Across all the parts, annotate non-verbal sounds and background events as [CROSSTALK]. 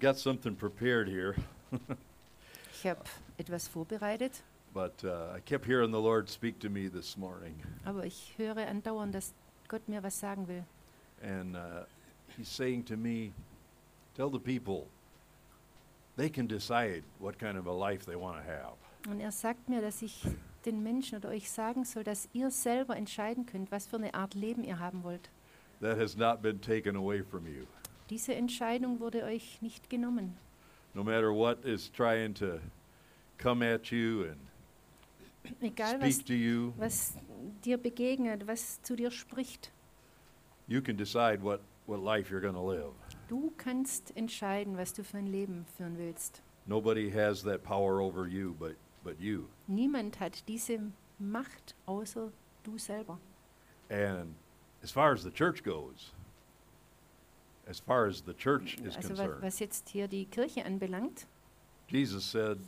I've got something prepared here, Ich habe etwas vorbereitet, but uh, I kept hearing the Lord speak to me this morning. aber ich höre andauernd, dass Gott mir was sagen will. And uh, He's saying to me, Tell the people they can decide what kind of a life they want to have. Und er sagt mir, dass ich den Menschen oder euch sagen soll, dass ihr selber entscheiden könnt, was für eine Art Leben ihr haben wollt. That has not been taken away from you. Diese Entscheidung wurde euch nicht genommen. No matter what is trying to come at you and Egal was, speak to you, was dir begegnet, was zu dir spricht. you can decide what, what life you're going to live. Du kannst entscheiden, was du für ein Leben führen willst. Nobody has that power over you but, but you. Niemand hat diese Macht außer du selber. And as far as the church goes, as far as the church is Also wa- concerned, was jetzt hier die Kirche anbelangt, Jesus said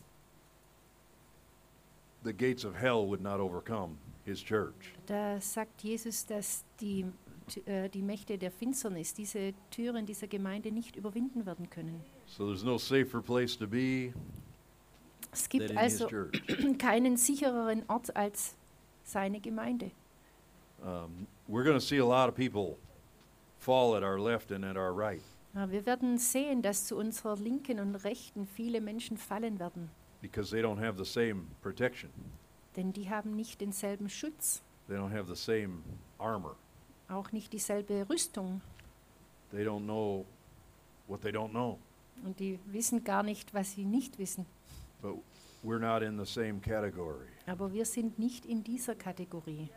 the gates of hell would not overcome his church. da sagt Jesus, dass die, t- äh, die Mächte der Finsternis diese Türen dieser Gemeinde nicht überwinden werden können. So there's no safer place to be Es than gibt in his also church. [CLEARS THROAT] keinen sichereren Ort als seine Gemeinde. Um, we're going to see a lot of people fall at our left and at our right Ja, wir werden sehen, dass zu unserer Linken und Rechten viele Menschen fallen werden, because they don't have the same protection. denn die haben nicht denselben Schutz, They don't have the same armor. auch nicht dieselbe Rüstung They don't know what they don't know. und die wissen gar nicht, was sie nicht wissen. But we're not in the same category. Aber wir sind nicht in dieser Kategorie.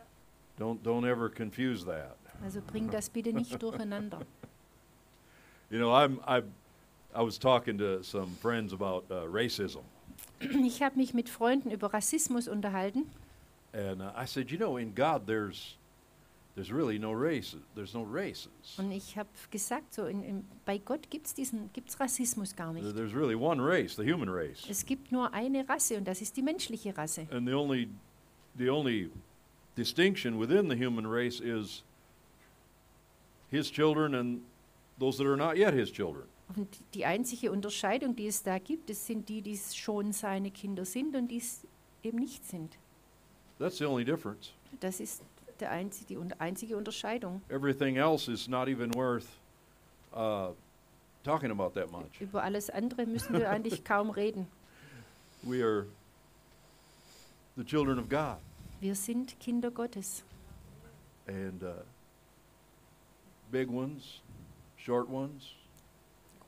Don't don't ever confuse that. Also bring das bitte nicht durcheinander. [LAUGHS] You know, I'm I I was talking to some friends about uh, racism, Ich habe mich mit Freunden über Rassismus unterhalten and uh, I said, you know, in God there's there's really no race. There's no races. und ich habe gesagt, so in, in, bei Gott gibt es diesen gibt's Rassismus gar nicht. There's really one race, the human race, Es gibt nur eine Rasse und das ist die menschliche Rasse. and the only the only distinction within the human race is His children and those that are not yet His children. Und die einzige Unterscheidung, die es da gibt, das sind die, die schon seine Kinder sind und die es eben nicht sind. That's the only difference. Das ist der einzige, die einzige Unterscheidung. Everything else is not even worth uh, talking about that much. Über alles andere müssen wir [LAUGHS] eigentlich kaum reden. We are the children of God, Wir sind Kinder Gottes. and uh, big ones, short ones,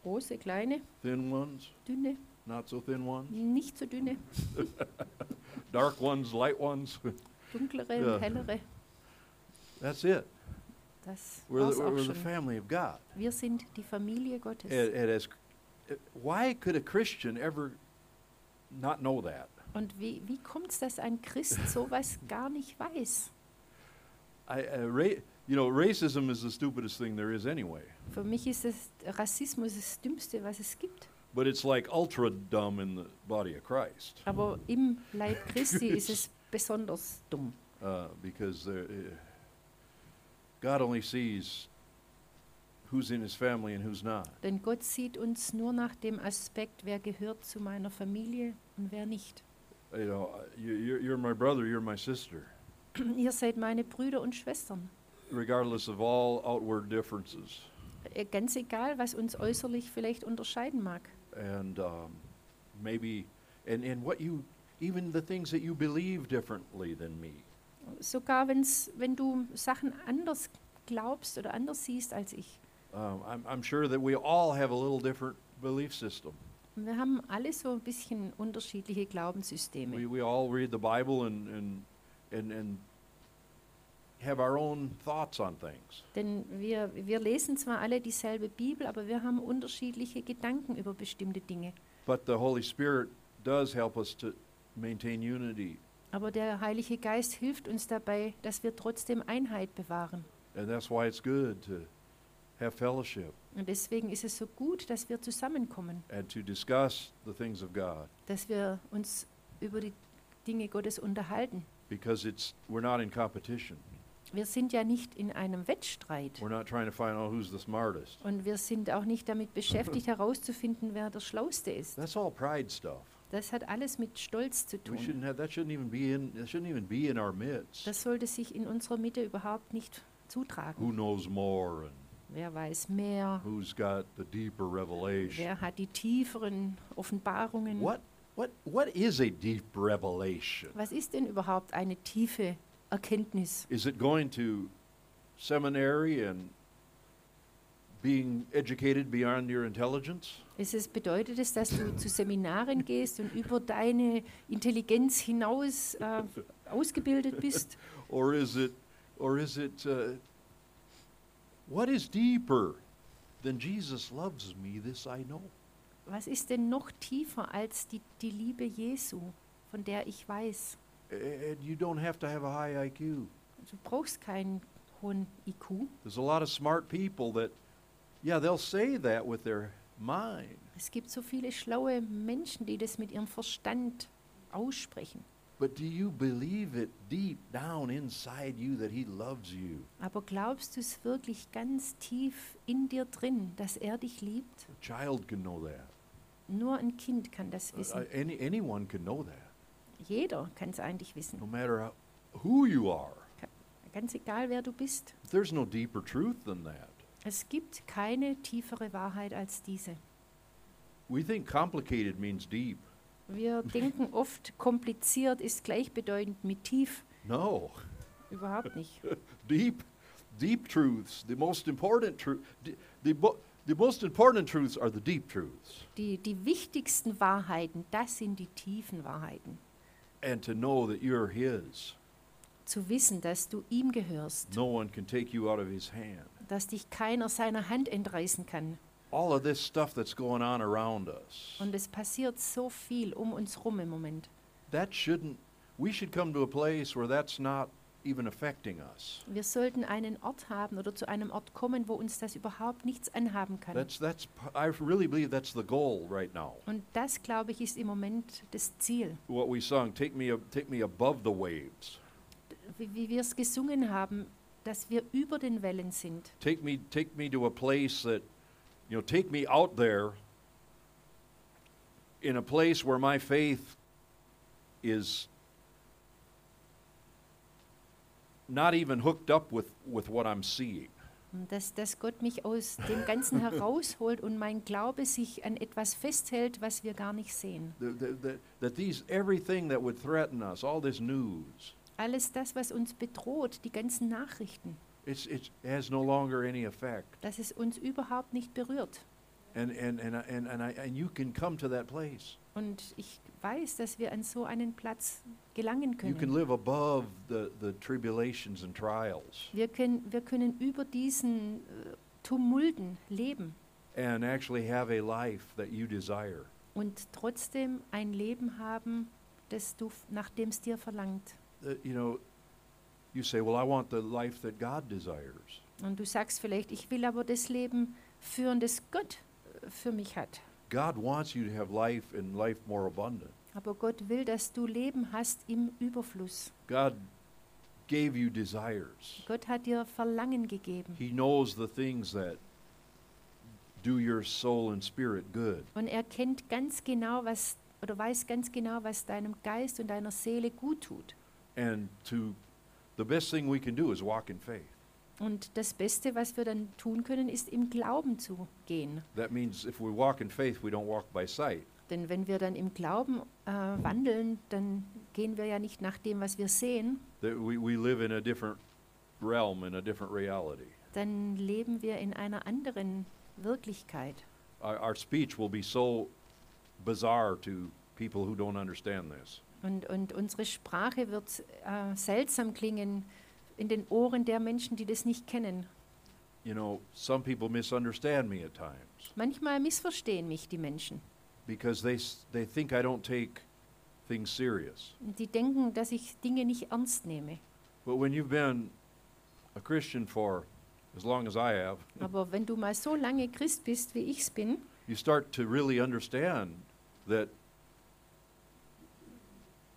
Große, kleine, thin ones, dünne, not so thin ones, nicht so dünne, [LAUGHS] dark ones, light ones. dunklere, Ja. und hellere. That's it. Das We're war's the, auch we're the schon. family of God. Wir sind die Familie Gottes. And, and as, why could a Christian ever not know that? Und wie, wie kommt es, dass ein Christ [LAUGHS] sowas gar nicht weiß? I, uh, ra- you know, racism is the stupidest thing there is anyway. Für mich ist es Rassismus das Dümmste, was es gibt. But it's like ultra dumb in the body of Christ Aber im Leib Christi [LAUGHS] ist es besonders dumm. uh, because there, uh, God only sees who's in his family and who's not. Denn Gott sieht uns nur nach dem Aspekt, wer gehört zu meiner Familie und wer nicht. You know, you, you're, you're my brother, you're my sister, [CLEARS THROAT] Ihr seid meine Brüder und Schwestern. regardless of all outward differences. Äh, Ganz egal, was uns äußerlich vielleicht unterscheiden mag. And um, maybe, and, and what you, even the things that you believe differently than me. Sogar wenn's, wenn du Sachen anders glaubst oder anders siehst als ich. Um, I'm, I'm sure that we all have a little different belief system. Wir haben alle so ein bisschen unterschiedliche We, Glaubenssysteme. we all read the Bible and, and, and, and have our own thoughts on things. Denn wir, wir lesen zwar alle dieselbe Bibel, aber wir haben unterschiedliche Gedanken über bestimmte Dinge. But the Holy Spirit does help us to maintain unity. Aber der Heilige Geist hilft uns dabei, dass wir trotzdem Einheit bewahren. And that's why it's good to have fellowship Und deswegen ist es so gut, dass wir zusammenkommen, and to discuss the things of God dass wir uns über die Dinge Gottes unterhalten. because it's, we're not in competition. Wir sind ja nicht in einem Wettstreit. We're not trying to find out who's the smartest. Und wir sind auch nicht damit beschäftigt, [COUGHS] herauszufinden, wer der Schlauste ist. That's all pride stuff. Das hat alles mit Stolz zu tun. shouldn't have, that shouldn't even be in, that shouldn't even be in our midst. Das sollte sich in unserer Mitte überhaupt nicht Who zutragen. knows more and Wer weiß mehr? who's got the deeper revelation? Wer hat die tieferen Offenbarungen? What, what, what is a deep revelation? Was ist denn überhaupt eine tiefe Erkenntnis? Is it going to seminary and being educated beyond your intelligence? Ist es, bedeutet es, dass du [LAUGHS] zu Seminaren gehst und über deine Intelligenz hinaus äh, ausgebildet bist? [LAUGHS] Or is it, or is it, uh, what is deeper than Jesus loves me, this I know? Was ist denn noch tiefer als die, die Liebe Jesu, von der ich weiß? And you don't have to have a high IQ. Du brauchst keinen hohen IQ. There's a lot of smart people that, yeah, they'll say that with their mind, Es gibt so viele schlaue Menschen, die das mit ihrem Verstand aussprechen. But do you believe it deep down inside you that He loves you? Aber glaubst du es wirklich ganz tief in dir drin, dass er dich liebt? A child can know that. Nur ein Kind kann das Uh, wissen. any, anyone can know that, Jeder kann es eigentlich wissen. no matter how, who you are. Ganz egal, wer du bist. There's no deeper truth than that. Es gibt keine tiefere Wahrheit als diese. We think complicated means deep. Wir denken oft, kompliziert ist gleichbedeutend mit tief. No, Überhaupt nicht. [LAUGHS] deep, deep truths. The most important truth. The, the most important truths are the deep truths, Die, die wichtigsten Wahrheiten, das sind die tiefen Wahrheiten. and to know that you're His. Zu wissen, dass du ihm gehörst, No one can take you out of His hand. dass dich keiner seiner Hand entreißen kann. All of this stuff that's going on around us. Und es passiert so viel um uns rum im Moment. That shouldn't. We should come to a place where that's not even affecting us. Wir sollten einen Ort haben oder zu einem Ort kommen, wo uns das überhaupt nichts anhaben kann. That's that's. I really believe that's the goal right now. Und das, glaube ich, ist im Moment das Ziel. What we sung, take me, take me above the waves. Wie, wie wir es gesungen haben, dass wir über den Wellen sind. Take me, take me to a place that, you know, take me out there. In a place where my faith is not even hooked up with with what I'm seeing. Dass, dass Gott mich aus dem Ganzen [LAUGHS] herausholt und mein Glaube sich an etwas festhält, was wir gar nicht sehen. That these everything that would threaten us, all this news, Alles das, was uns bedroht, die ganzen Nachrichten, it's, it has no longer any effect. dass es uns überhaupt nicht berührt. And, and, and, I- and, and, I, and you can come to that place. Und ich weiß, dass wir an so einen Platz gelangen You can können. live above the, the tribulations and trials Wir können, wir können über diesen äh, Tumulten leben and actually have a life that you desire. und trotzdem ein Leben haben, das du, nach dem es dir verlangt. Uh, you know, you say, well, I want the life that God desires. Und du sagst vielleicht, ich will aber das Leben führen, das Gott äh, für mich hat. God wants you to have life and life more abundant. Aber Gott will, dass du Leben hast im Überfluss. God gave you desires. Gott hat dir Verlangen gegeben. He knows the things that do your soul and spirit good. Und er kennt ganz genau, was, oder weiß ganz genau, was deinem Geist und deiner Seele gut tut. And to the best thing we can do is walk in faith. Und das Beste, was wir dann tun können, ist im Glauben zu gehen. That means if we walk in faith, we don't walk by sight. Denn wenn wir dann im Glauben äh, wandeln, dann gehen wir ja nicht nach dem, was wir sehen, That we, we live in a different realm, in a different reality. dann leben wir in einer anderen Wirklichkeit. Our, our speech will be so bizarre to people who don't understand this. Und, und unsere Sprache wird äh, seltsam klingen in den Ohren der Menschen, die das nicht kennen. You know, some people misunderstand me at times Manchmal missverstehen mich die Menschen. because they, s- they think I don't take things serious. Die denken, dass ich Dinge nicht ernst nehme. But when you've been a Christian for as long as I have, [LAUGHS] Aber wenn du mal so lange Christ bist, wie ich es bin, you start to really understand that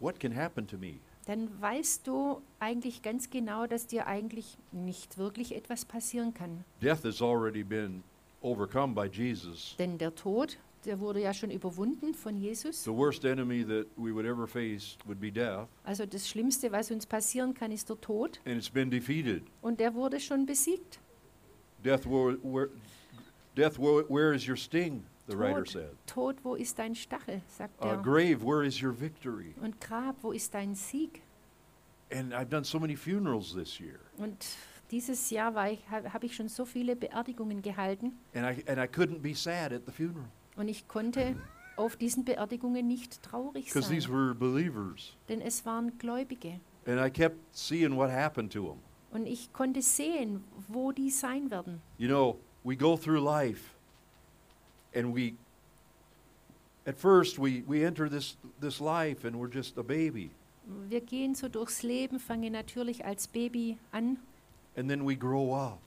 what can happen to me? dann weißt du eigentlich ganz genau, dass dir eigentlich nicht wirklich etwas passieren kann. Death has already been overcome by Jesus. Denn der Tod, der wurde ja schon überwunden von Jesus. The worst enemy that we would ever face would be death, Also das Schlimmste, was uns passieren kann, ist der Tod. and it's been defeated. Und der wurde schon besiegt. Death, where, where, death, where, where is your sting? The writer Tod, said. Tod, wo ist dein Stachel, sagt Uh, er. grave, where is your victory? Und Grab, wo ist dein Sieg? And I've done so many funerals this year, Und dieses Jahr war ich, habe ich schon so viele Beerdigungen gehalten and I and I couldn't be sad at the funeral und ich konnte [LAUGHS] auf diesen Beerdigungen nicht traurig because these sein, were believers, denn es waren Gläubige. and I kept seeing what happened to them. Und ich konnte sehen, wo die sein werden. You know, we go through life, and we. At first, we we enter this this life, and we're just a baby, Wir gehen so durchs Leben, fangen natürlich als Baby an, and then we grow up,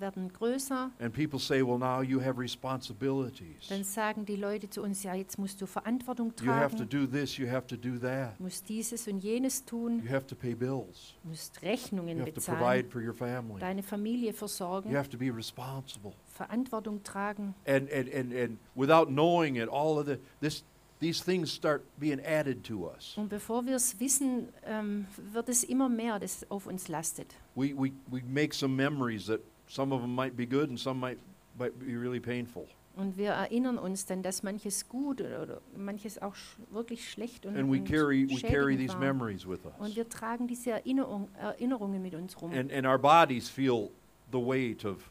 werden größer. and people say, "Well, now you have responsibilities. Dann sagen die Leute zu uns, ja, jetzt musst du Verantwortung You have to tragen, do this. You have to do that. musst dieses und jenes tun, You have to pay bills. musst You Rechnungen have to bezahlen, provide for your family. deine Familie You versorgen, have to be responsible." Verantwortung tragen. and and and, and without knowing it all of the this these things start being added to us Und bevor wir es wissen, ähm, wird es immer mehr, das auf uns lastet. we, we we make some memories that some of them might be good and some might might be really painful Und wir erinnern uns dann, dass manches gut oder, oder manches auch sch wirklich schlecht und, and we und carry we carry schädigend these war. memories with Und wir tragen diese Erinnerung, Erinnerungen mit uns rum. and and our bodies feel the weight of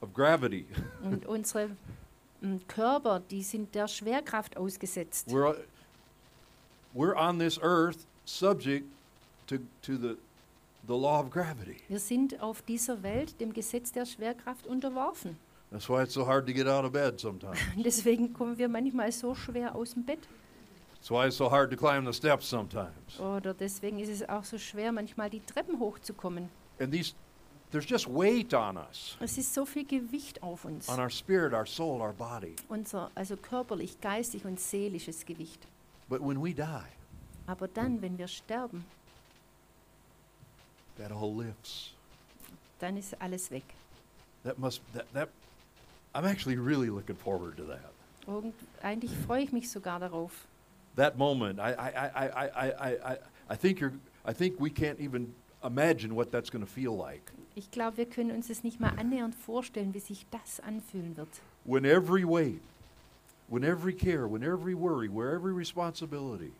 of gravity [LAUGHS] Und unsere m, Körper, die sind der Schwerkraft ausgesetzt. we're we're on this earth subject to to the the law of gravity Wir sind auf dieser Welt dem Gesetz der Schwerkraft unterworfen. that's why it's so hard to get out of bed sometimes [LAUGHS] deswegen kommen wir manchmal so schwer aus dem Bett. that's why it's so hard to climb the steps sometimes Oder deswegen ist es auch so schwer, manchmal die Treppen hochzukommen. and these there's just weight on us Es ist so viel Gewicht auf uns. on our spirit our soul our body Unser, also körperlich, geistig und seelisches Gewicht. but when we die Aber dann, wenn wir sterben, that all lifts dann ist alles weg. that must that that i'm actually really looking forward to that Irgend, eigentlich freue ich mich sogar darauf. that moment i i i i i i, I, I think you're i think we can't even imagine what that's going to feel like Ich glaube, wir können uns es nicht mal annähernd vorstellen, wie sich das anfühlen wird. when every weight when every care when every worry where every responsibility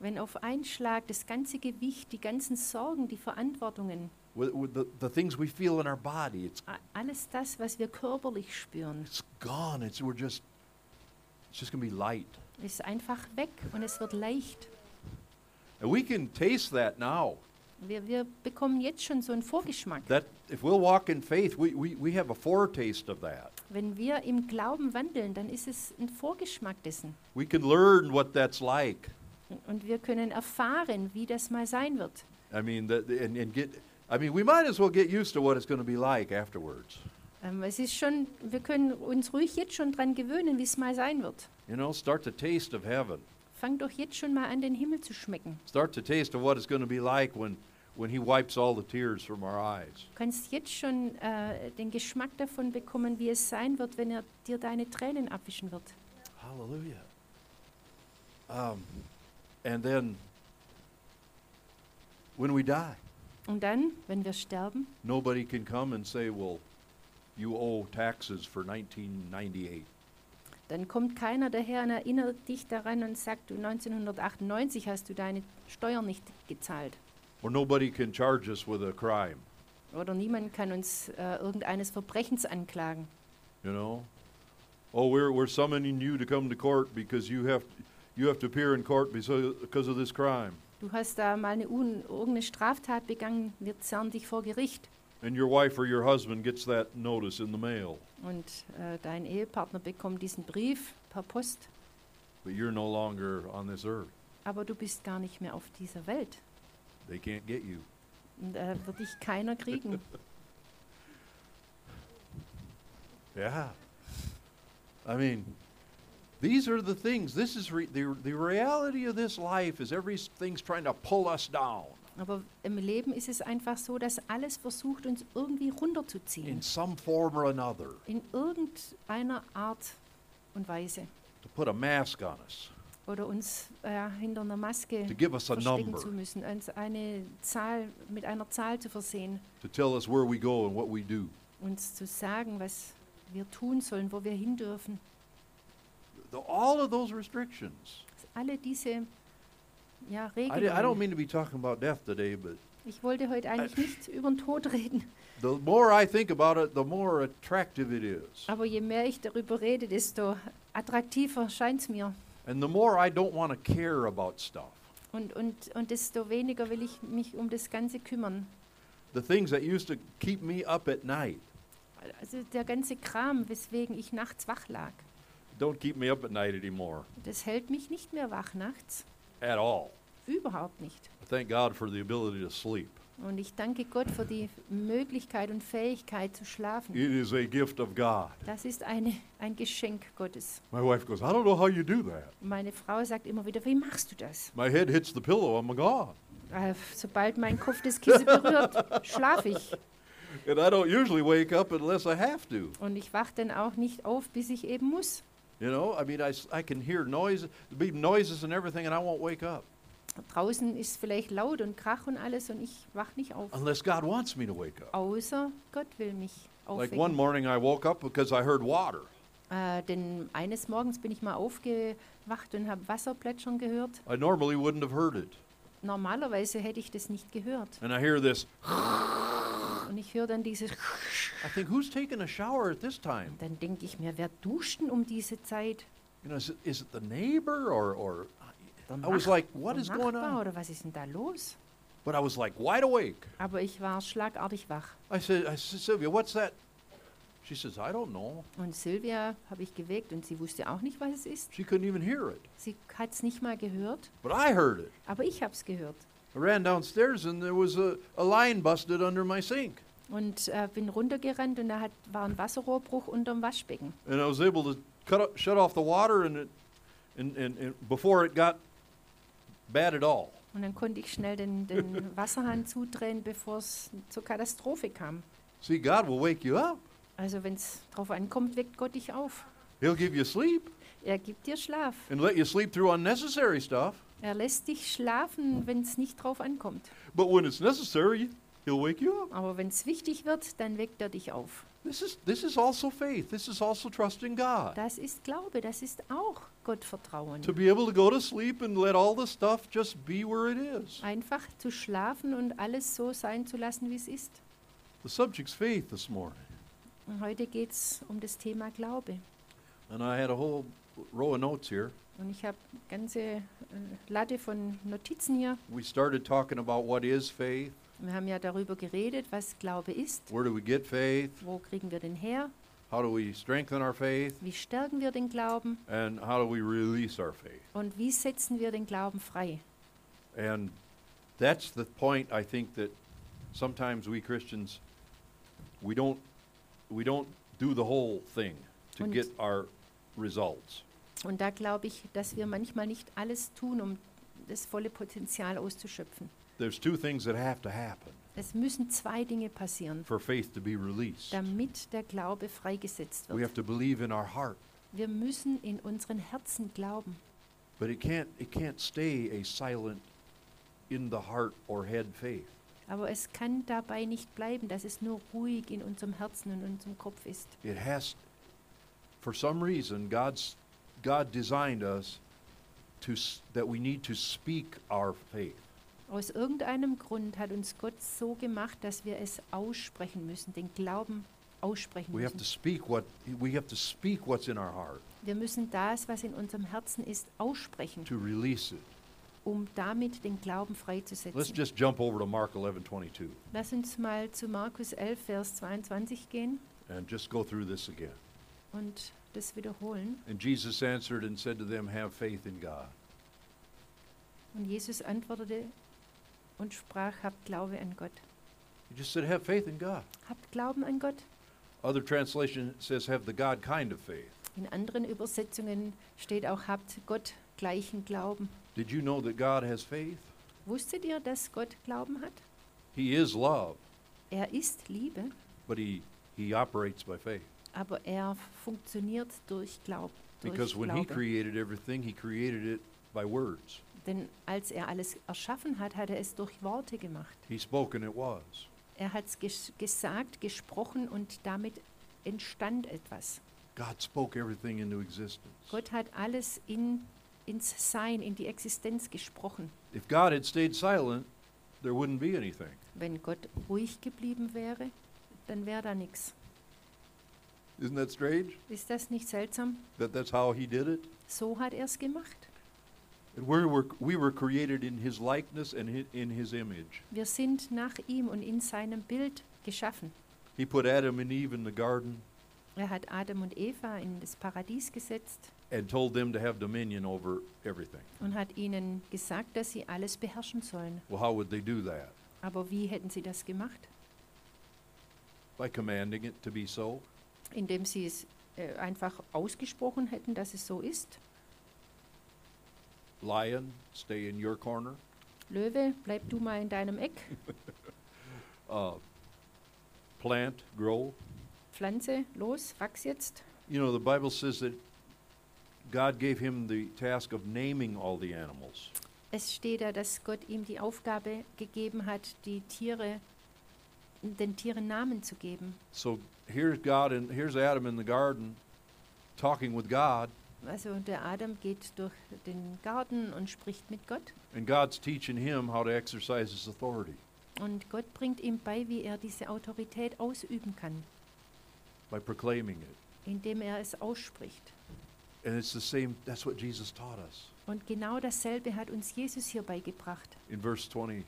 Wenn auf einen Schlag das ganze Gewicht, die ganzen Sorgen, die Verantwortungen, with, with the, the things we feel in our body it's a- alles das, was wir körperlich spüren, it's gone it's we're just it's just going to be light ist einfach weg und es wird leicht. and we can taste that now Wir, wir bekommen jetzt schon so einen Vorgeschmack. that if we'll walk in faith we, we, we have a foretaste of that Wenn wir im Glauben wandeln, dann ist es ein Vorgeschmack dessen. we can learn what that's like Und wir können erfahren, wie das mal sein wird. i mean that and, and get i mean we might as well get used to what it's going to be like afterwards Ähm, es ist schon, wir können uns ruhig jetzt schon dran gewöhnen, wie es mal sein wird. you know start to taste of heaven Fang doch jetzt schon mal an, den Himmel zu schmecken. start to taste of what it's going to be like when when he wipes all the tears from our eyes Du kannst jetzt schon äh, den Geschmack davon bekommen, wie es sein wird, wenn er dir deine Tränen abwischen wird. hallelujah um, and then when we die Und dann, wenn wir sterben, nobody can come and say well you owe taxes for 1998 dann kommt keiner daher und erinnert dich daran und sagt, du 1998 hast du deine Steuern nicht gezahlt. or nobody can charge us with a crime Oder niemand kann uns äh, irgendeines Verbrechens anklagen. you know oh we're, we're summoning you to come to court because you have you have to appear in court because of this crime Du hast da mal eine un irgendeine Straftat begangen, wir zerren dich vor Gericht. and your wife or your husband gets that notice in the mail Und äh, dein Ehepartner bekommt diesen Brief per Post, but you're no longer on this earth aber du bist gar nicht mehr auf dieser Welt. they can't get you Und da wird dich keiner kriegen. [LAUGHS] [LAUGHS] yeah i mean These are the things. This is re- the, the reality of this life is everything's trying to pull us down Aber im Leben ist es einfach so, dass alles versucht, uns irgendwie in runterzuziehen. some form or another, In irgendeiner Art und Weise. to put a mask on us, Oder uns äh, hinter einer Maske to give us a verstecken number, zu müssen, uns eine Zahl, mit einer Zahl zu versehen, to tell us where we go and what we do. uns zu sagen, was wir tun sollen, wo wir hin dürfen. The- all of those restrictions. Alle diese ja, I, I don't mean to be talking about death today, but Ich wollte heute eigentlich nicht über den Tod reden, the more I think about it, the more attractive it is. aber je mehr ich darüber rede, desto attraktiver scheint es mir. And the more I don't want to care about stuff. Und, und, und desto weniger will ich mich um das Ganze kümmern. The things that used to keep me up at night Also der ganze Kram, weswegen ich nachts wach lag, don't keep me up at night anymore das hält mich nicht mehr wach nachts. at all. Überhaupt nicht. Thank God for the ability to sleep. Und ich danke Gott für die Möglichkeit und Fähigkeit zu schlafen. It is a gift of God. Das ist eine, ein Geschenk Gottes. My wife goes, I don't know how you do that. Meine Frau sagt immer wieder, wie machst du das? My head hits the pillow, I'm gone. Äh, sobald mein Kopf das Kissen berührt, [LAUGHS] schlafe ich. And I don't usually wake up unless I have to. Und ich wache dann auch nicht auf, bis ich eben muss. You know, I mean, I, I can hear noise, be noises and everything, and I won't wake up Draußen ist vielleicht laut und Krach und alles und ich wach nicht auf. unless God wants me to wake up. Außer Gott will mich Like one aufwecken. morning, I woke up because I heard water. Äh, denn eines Morgens bin ich mal aufgewacht und habe Wasser plätschern gehört. I normally wouldn't have heard it. Normalerweise hätte ich das nicht gehört. And I hear this. Und ich höre dann dieses. I think, who's taking a shower at this time? Dann denke ich mir, wer duscht denn um diese Zeit? You know, is it, is it the neighbor or, or I was like, what is going Nachbar on? oder was ist denn da los? But I was like wide awake. Aber ich war schlagartig wach. I said, I said, Sylvia, what's that? She says, I don't know. Und Sylvia habe ich geweckt und sie wusste auch nicht, was es ist. She couldn't even hear it. Sie hat es nicht mal gehört, But I heard it. aber ich habe es gehört. I ran downstairs and there was a, a line busted under my sink. Und äh, bin runtergerannt und da hat, war ein Wasserrohrbruch unterm Waschbecken. And I was able to cut up, shut off the water and, it, and, and, and before it got bad at all. Und dann konnte ich schnell den, den [LAUGHS] Wasserhahn zudrehen, bevor es zur Katastrophe kam. See, God will wake you up. Also wenn es drauf ankommt, weckt Gott dich auf. He'll give you sleep Er gibt dir Schlaf. and let you sleep through unnecessary stuff. Er lässt dich schlafen, wenn es nicht drauf ankommt. But when it's necessary, He'll wake you up. Aber wenn es wichtig wird, dann weckt er dich auf. This is, this is also faith. This is also trusting God. Das ist Glaube, das ist auch Gottvertrauen. To be able to go to sleep and let all the stuff just be where it is. Einfach zu schlafen und alles so sein zu lassen, wie es ist. The subject's faith this morning. Und heute geht es um das Thema Glaube. And I had a whole row of notes here. Und ich habe ganze äh, Latte von Notizen hier. We started talking about what is faith, Wir haben ja darüber geredet, was Glaube ist. where do we get faith, Wo kriegen wir den her? how do we strengthen our faith, Wie stärken wir den Glauben? and how do we release our faith. Und wie setzen wir den Glauben frei? And that's the point I think that sometimes we Christians we don't we don't do the whole thing to Und- get our results. Und da glaube ich, dass wir manchmal nicht alles tun, um das volle Potenzial auszuschöpfen. There's two things that have to happen Es müssen zwei Dinge passieren, for faith to be released. damit der Glaube freigesetzt We wird. have to believe in our heart, Wir müssen in unseren Herzen glauben. but it can't it can't stay a silent in the heart or head faith. Aber es kann dabei nicht bleiben, dass es nur ruhig in unserem Herzen und unserem Kopf ist. It has for some reason God's God designed us to that we need to speak our faith. Aus irgendeinem Grund hat uns Gott so gemacht, dass wir es aussprechen müssen, den Glauben aussprechen We have to müssen. speak what we have to speak what's in our heart Wir müssen das, was in unserem Herzen ist, aussprechen, to release it. um damit den Glauben Let's freizusetzen. just jump over to Mark 11:22 Lass uns mal zu Markus 11, Vers 22 gehen and just go through this again. und das wiederholen. And Jesus answered and said to them, "Have faith in God." Und Jesus antwortete und sprach, habt Glaube an Gott. He just said, "Have faith in God." Habt Glauben an Gott. Other translation says, "Have the God kind of faith." In anderen Übersetzungen steht auch, habt Gott gleichen Glauben. Did you know that God has faith? Wusstet ihr, dass Gott Glauben hat? He is love, Er ist Liebe, but he, he operates by faith. Aber er funktioniert durch, Glaub, durch Because when he Glaube. created everything, he created it by words. Denn als er alles erschaffen hat, hat er es durch Worte gemacht. He spoke and it was. Er hat es ges gesagt, gesprochen und damit entstand etwas. God spoke everything into existence. Gott hat alles in, ins Sein, in die Existenz gesprochen. If God had stayed silent, there wouldn't be anything. Wenn Gott ruhig geblieben wäre, dann wäre da nichts. Isn't that strange? Ist das nicht seltsam? That that's how he did it? So hat er es gemacht. And we were, we were created in his likeness and in his image. Wir sind nach ihm und in seinem Bild geschaffen. He put Adam and Eve in the garden Er hat Adam und Eva in das Paradies gesetzt and told them to have dominion over everything. und hat ihnen gesagt, dass sie alles beherrschen sollen. Well, how would they do that? Aber wie hätten sie das gemacht? By commanding it to be so. Indem sie es äh, einfach ausgesprochen hätten, dass es so ist. Lion, stay in your corner. Löwe, bleib du mal in deinem Eck. [LAUGHS] Uh, plant, grow. Pflanze, los, wachs jetzt. You know, the Bible says that God gave him the task of naming all the animals. Es steht da, dass Gott ihm die Aufgabe gegeben hat, die Tiere, den Tieren Namen zu geben. So here's God and here's Adam in the garden talking with God, Also der Adam geht durch den Garten und spricht mit Gott. and God's teaching him how to exercise his authority Und Gott bringt ihm bei, wie er diese Autorität ausüben kann, by proclaiming it. indem er es ausspricht. And it's the same, that's what Jesus taught us Und genau dasselbe hat uns Jesus hier beigebracht, in verse 23.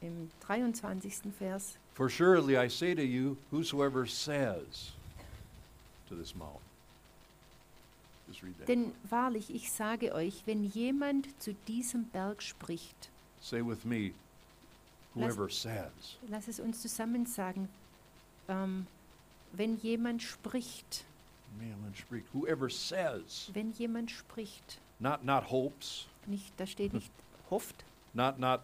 im 23. Vers. For surely I say to you, whosoever says to this mountain. Just read that. Denn wahrlich, ich sage euch, wenn jemand zu diesem Berg spricht, Say with me, Lass- whoever says. lass es uns zusammen sagen, ähm, wenn jemand spricht, spricht. Whoever says, wenn jemand spricht, not not hopes, nicht, da steht [LAUGHS] nicht hofft not not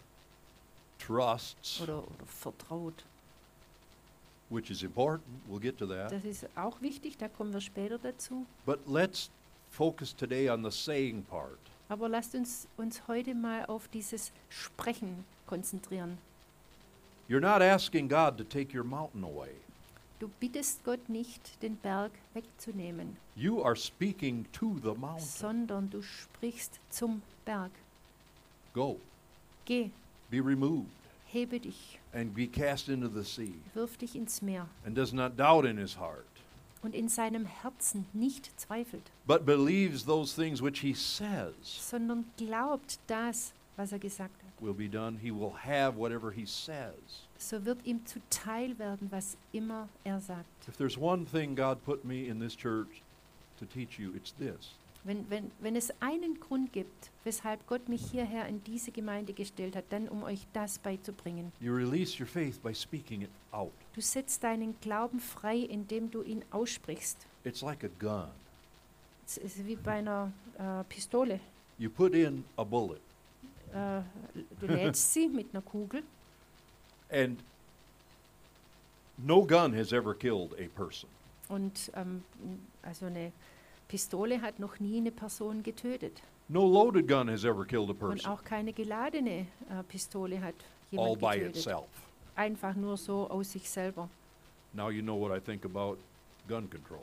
trusts, oder, oder vertraut. Which is important. We'll get to that. Das ist auch wichtig, da kommen wir später dazu. But let's focus today on the saying part. Aber lasst uns uns heute mal auf dieses Sprechen konzentrieren. You're not asking God to take your mountain away. Du bittest Gott nicht, den Berg wegzunehmen, You are speaking to the mountain. sondern du sprichst zum Berg. Go, Geh, be removed, hebe dich, and be cast into the sea. wirf dich ins Meer And does not doubt in his heart, und in seinem Herzen nicht zweifelt, but believes those things which he says sondern glaubt das, was er gesagt hat. will be done. He will have whatever he says. So wird ihm zuteil werden, was immer er sagt. If there's one thing God put me in this church to teach you, it's this. Wenn, wenn, wenn es einen Grund gibt, weshalb Gott mich hierher in diese Gemeinde gestellt hat, dann um euch das beizubringen. You release your faith by speaking it out. Du setzt deinen Glauben frei, indem du ihn aussprichst. It's like a gun. Es ist wie bei einer äh, Pistole. You put in a bullet, Äh, du lädst sie mit einer Kugel and no gun has ever killed a person. und ähm, also eine Pistole hat noch nie eine Person getötet. No loaded gun has ever killed a Und person auch keine geladene äh, Pistole hat all jemand by getötet. itself. Einfach nur so aus sich selber. Now you know what I think about gun control.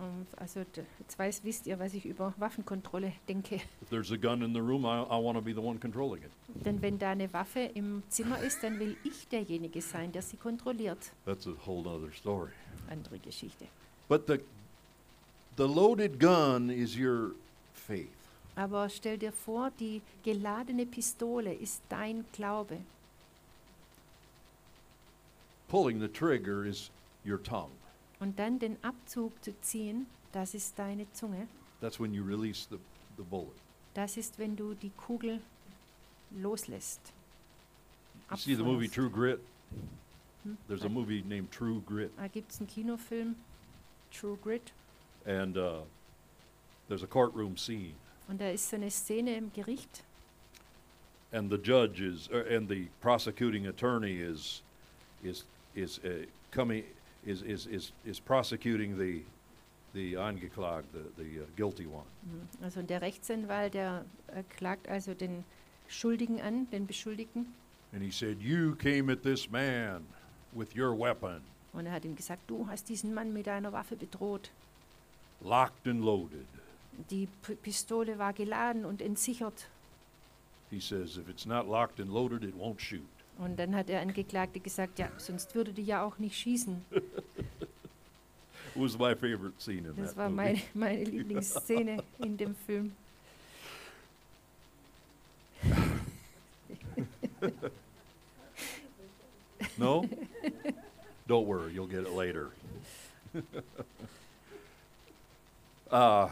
Ähm, also d- jetzt weiß, wisst ihr, was ich über Waffenkontrolle denke. If there's a gun in the room, I, I want to be the one controlling it. Denn wenn da eine Waffe im Zimmer ist, dann will ich derjenige sein, der sie kontrolliert. That's a whole other story. Andere Geschichte. But the, the loaded gun is your faith. Aber stell dir vor, die geladene Pistole ist dein Glaube. Pulling the trigger is your tongue. Und dann den Abzug zu ziehen, das ist deine Zunge. That's when you release the, the bullet. Das ist, wenn du die Kugel loslässt. You see the movie True Grit? Hm? There's a movie named True Grit. Ah, da gibt es einen Kinofilm, True Grit. And uh, there's a courtroom scene, Und da ist so eine Szene im Gericht and the judge is, uh, and the prosecuting attorney is, is, is uh, coming, is, is, is, is prosecuting the, the angeklagte, the, the uh, guilty one. Mhm. Also der Rechtsanwalt, der äh, klagt also den Schuldigen an, den Beschuldigten. And he said, You came at this man with your weapon, Und er hat ihm gesagt, du hast diesen Mann mit einer Waffe bedroht. Locked and loaded. Die P Pistole war geladen und entsichert. He says, If it's not locked and loaded, it won't shoot. Und dann hat der Angeklagte gesagt, ja, sonst würde die ja auch nicht schießen. Was my favorite scene in Das that war meine, meine Lieblingsszene in dem Film. No? Don't worry, you'll get it later. [LAUGHS] uh,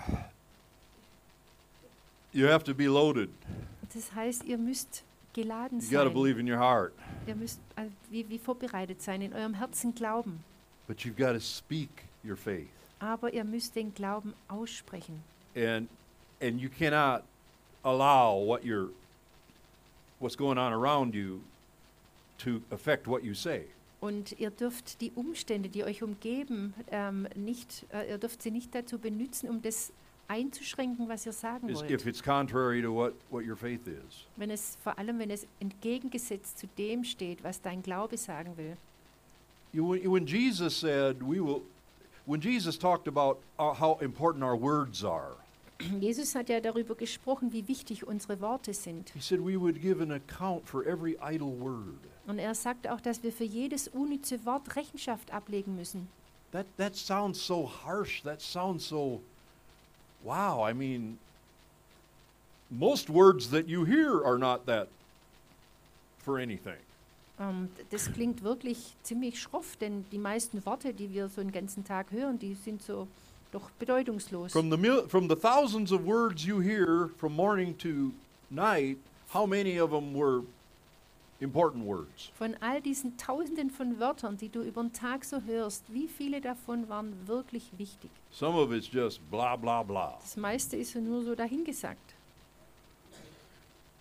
you have to be loaded. Das heißt, ihr müsst geladen You got to sein. believe in your heart, Ihr müsst äh, wie, wie vorbereitet sein, in eurem Herzen glauben. but you've got to speak your faith. Aber ihr müsst den Glauben aussprechen. And and you cannot allow what you're what's going on around you to affect what you say. Und ihr dürft die Umstände, die euch umgeben, ähm, nicht, äh, ihr dürft sie nicht dazu benutzen, um das einzuschränken, was ihr sagen Is- wollt. If it's contrary to what, what your faith is. Wenn es vor allem, wenn es entgegengesetzt zu dem steht, was dein Glaube sagen will. You, when- when Jesus said, we will, when Jesus talked about uh, how important our words are, [CLEARS THROAT] Jesus hat ja darüber gesprochen, wie wichtig unsere Worte sind. he said we would give an account for every idle word. Und er sagt auch, dass wir für jedes unnütze Wort Rechenschaft ablegen müssen. That, that sounds so harsh. That sounds so, wow. I mean, most words that you hear are not that for anything. Ähm, d- das klingt wirklich ziemlich schroff, denn die meisten Worte, die wir so den ganzen Tag hören, die sind so doch bedeutungslos. From the, from the thousands of words you hear from morning to night, how many of them were important words? Von all diesen Tausenden von Wörtern, die du über den Tag so hörst, wie viele davon waren wirklich wichtig? Some of it's just blah, blah, blah. Das meiste ist nur so dahingesagt.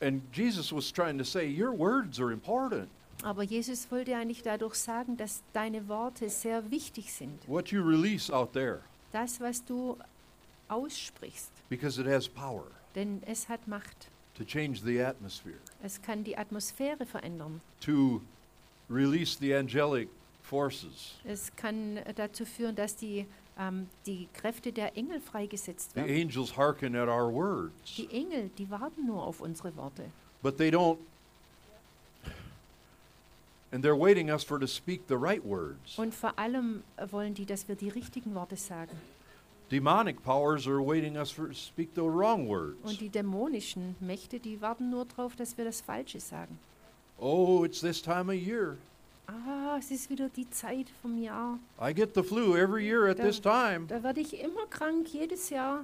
And Jesus was trying to say, Your words are important. Aber Jesus wollte eigentlich dadurch sagen, dass deine Worte sehr wichtig sind. What you release out there, Das, was du aussprichst, because it has power denn es hat Macht. to change the atmosphere, Es kann die Atmosphäre verändern. to release the angelic forces. Es kann äh, dazu führen, dass die, ähm, die Kräfte der Engel freigesetzt The werden. angels hearken at our words, Die Engel, die warten nur auf unsere Worte. but they don't. And they're waiting us for to speak the right words. Und vor allem wollen die, dass wir die richtigen Worte sagen. Demonic powers are waiting us for speak the wrong Und words. die dämonischen Mächte, die warten nur darauf, dass wir das Falsche sagen. Oh, it's this time of year. Ah, es ist wieder die Zeit vom Jahr. I get the flu every year at Da- this time. Da werde ich immer krank, jedes Jahr.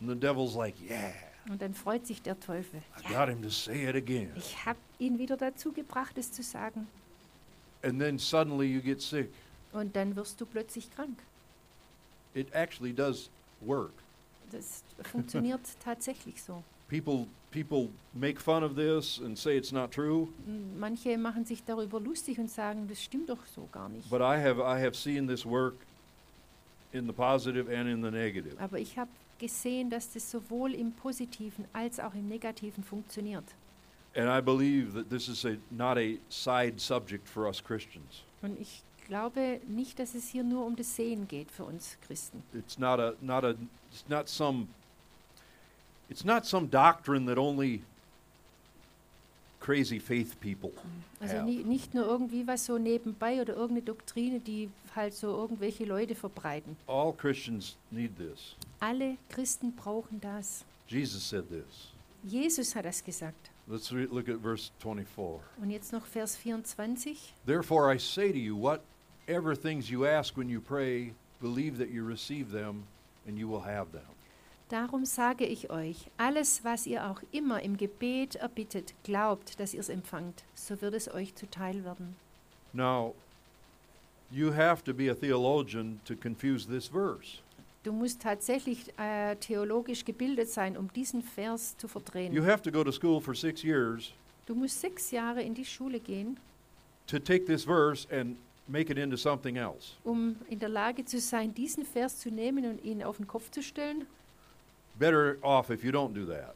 And the devil's like, yeah, Und dann freut sich der Teufel. I Ja, got him to say it again. ich habe ihn wieder dazu gebracht, es zu sagen. And then suddenly you get sick. Und dann wirst du plötzlich krank. It actually does work. Das funktioniert [LAUGHS] tatsächlich so. People people make fun of this and say it's not true, Manche machen sich darüber lustig und sagen, das stimmt doch so gar nicht. but I have I have seen this work in the positive and in the negative. Aber ich habe gesehen, dass das sowohl im Positiven als auch im Negativen funktioniert. And I believe that this is a not a side subject for us Christians. Und ich glaube nicht, dass es hier nur um das Sehen geht für uns Christen. It's not a not a it's not some it's not some doctrine that only crazy faith people Also have. nicht nur irgendwie was so nebenbei oder irgendeine Doktrine, die halt so irgendwelche Leute verbreiten. All Christians need this. Alle Christen brauchen das. Jesus said this. Jesus hat das gesagt. Let's re- look at verse 24. Und jetzt noch Vers 24. Therefore I say to you, whatever things you ask when you pray, believe that you receive them, and you will have them. Darum sage ich euch, alles, was ihr auch immer im Gebet erbittet, glaubt, dass ihr es empfangt, so wird es euch zuteil werden. Now, you have to be a theologian to confuse this verse. Du musst tatsächlich äh, theologisch gebildet sein, um diesen Vers zu verdrehen. You have to go to school for six years Du musst sechs Jahre in die Schule gehen, to take this verse and make it into something else. um in der Lage zu sein, diesen Vers zu nehmen und ihn auf den Kopf zu stellen. Better off if you don't do that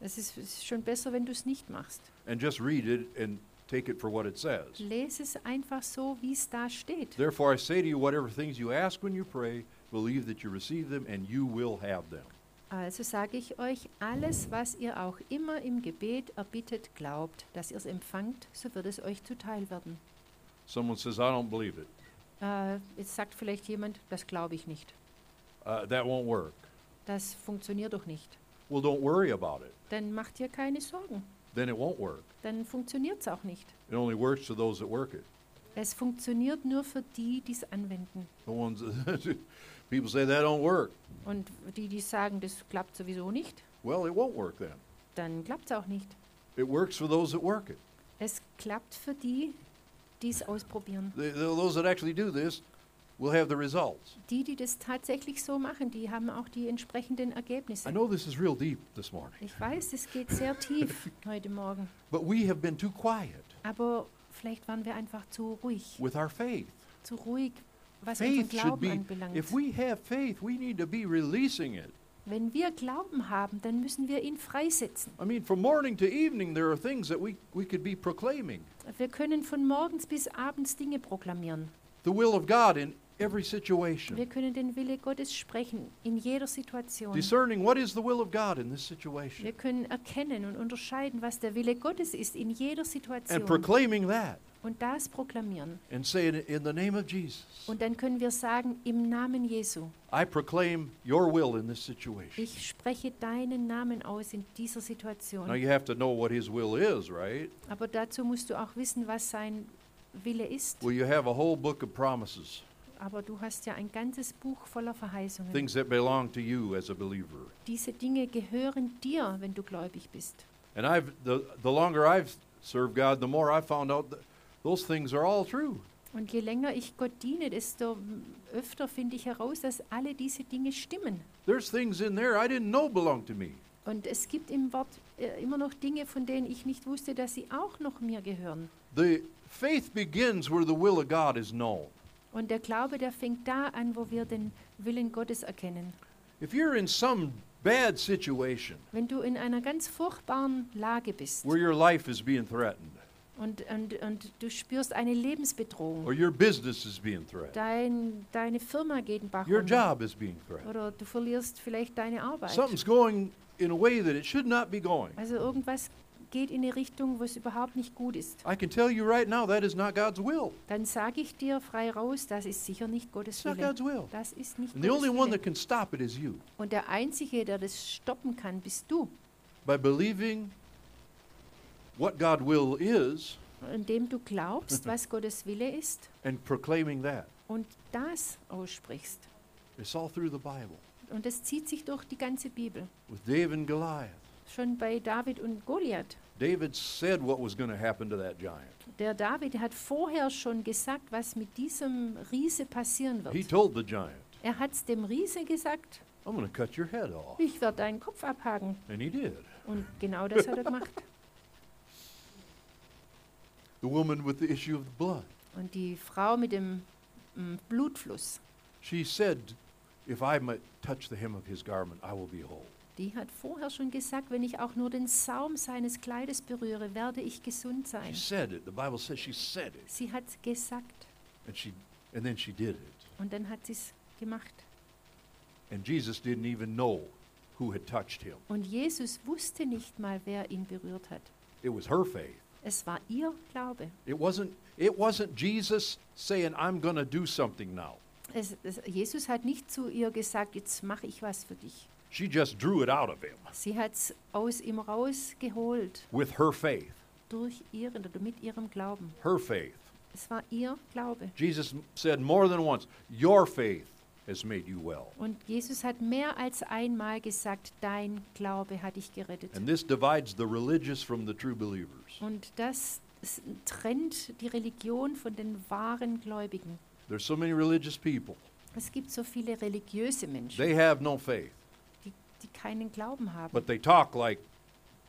Es ist, es ist schon besser, wenn du es nicht machst. and just read it and take it for what it says. Lese es einfach so, wie es da steht. Therefore, I say to you, whatever things you ask when you pray, believe that you receive them and you will have them. Also sage ich euch, alles, was ihr auch immer im Gebet erbittet, glaubt, dass ihr es empfangt, so wird es euch zuteil werden. Someone says, I don't believe it. Äh, jetzt sagt vielleicht jemand, das glaube ich nicht. Uh, that won't work. Das funktioniert doch nicht. Well, don't worry about it. Dann macht ihr keine Sorgen. Then it won't work. Dann funktioniert es auch nicht. It only works to those that work it. Es funktioniert nur für die, die es anwenden. The ones [LAUGHS] people say that don't work. Und die, die sagen, das klappt sowieso nicht, Well, it won't work then. dann klappt es auch nicht. It works for those that work it. Es klappt für die, die es ausprobieren. The, the- those that actually do this will have the results. Die, die das tatsächlich so machen, die haben auch die entsprechenden Ergebnisse. I know this is real deep this morning, Ich weiß, es geht sehr tief [LAUGHS] heute Morgen, but we have been too quiet aber vielleicht waren wir einfach zu ruhig, with our faith. zu ruhig, was unseren Faith should Glauben be, anbelangt. if we have faith, we need to be releasing it. Wenn wir Glauben haben, dann müssen wir ihn freisetzen. I mean, from morning to evening, there are things that we, we could be proclaiming. Wir können von morgens bis abends Dinge proklamieren. The will of God in every Wir situation. können den Wille Gottes sprechen in jeder Situation. Discerning what is the will of God in this situation. Wir können erkennen und unterscheiden, was der Wille Gottes ist in jeder And Situation proclaiming that und das proklamieren. and it in the name of Jesus. Und dann können wir sagen, im Namen Jesu, I proclaim your will in this situation. ich spreche deinen Namen aus in dieser Now Situation. you have to know what his will is, right? Aber dazu musst du auch wissen, was sein Wille ist. Well, you have a whole book of promises, Aber du hast ja ein ganzes Buch voller Verheißungen. things that belong to you as a believer. Diese Dinge gehören dir, wenn du gläubig bist. And I've the the longer I've served God, the more I found out that those things are all true. Und je länger ich Gott diene, desto öfter finde ich heraus, dass alle diese Dinge stimmen. There's things in there I didn't know belonged to me. Und es gibt im Wort äh, immer noch Dinge, von denen ich nicht wusste, dass sie auch noch mir gehören. The faith begins where the will of God is known. Und der Glaube, der fängt da an, wo wir den Willen Gottes erkennen. If you're in some bad situation Wenn du in einer ganz furchtbaren Lage bist where your life is being threatened und, und, und du spürst eine Lebensbedrohung, or your business is being threatened, dein, deine Firma geht in Bach your runter, job is being threatened, oder du verlierst vielleicht deine Arbeit. something's going in a way that it should not be going. Also irgendwas geht in eine Richtung, wo es überhaupt nicht gut ist. I can tell you right now that is not God's will. Dann sage ich dir frei raus, das ist sicher nicht Gottes It's not Wille. God's will. Das ist nicht And the Gottes only one Wille. that can stop it is you Und der Einzige, der das stoppen kann, bist du. by believing what God will is Indem du glaubst, was Gottes Wille ist and proclaiming that. und das aussprichst. It's all through the Bible. Und das zieht sich durch die ganze Bibel. With David and Goliath. Schon bei David und Goliath. David said what was going to happen to that giant. Der David hat vorher schon gesagt, was mit diesem Riese passieren He wird. told the giant, Er hat es dem Riese gesagt, I'm going to cut your head off. ich werde deinen Kopf abhaken. And he did. Und genau das hat er gemacht. [LAUGHS] The woman with the issue of the blood. Und die Frau mit dem mm, Blutfluss, She said, If I might touch the hem of his garment, I will be whole. die hat vorher schon gesagt, wenn ich auch nur den Saum seines Kleides berühre, werde ich gesund She sein. said it. The Bible says she said it. Sie hat es gesagt And she and then she did it. und dann hat sie es gemacht. And Jesus didn't even know who had touched him. Und Jesus wusste nicht mal, wer ihn berührt hat. It was her faith. Es war ihr Glaube. It wasn't it wasn't Jesus saying, I'm gonna do something now. Es, es, Jesus hat nicht zu ihr gesagt, jetzt mache ich was für dich. She just drew it out of him Sie hat es aus ihm rausgeholt, with her faith. durch ihren oder mit ihrem Glauben. Her faith. Es war ihr Glaube. Jesus said more than once, Your faith has made you well. Und Jesus hat mehr als einmal gesagt, dein Glaube hat dich gerettet. And this divides the religious from the true believers. Und das trennt die Religion von den wahren Gläubigen. There's so many religious people. Es gibt so viele religiöse Menschen, They have no faith, die, die keinen Glauben haben. but they talk like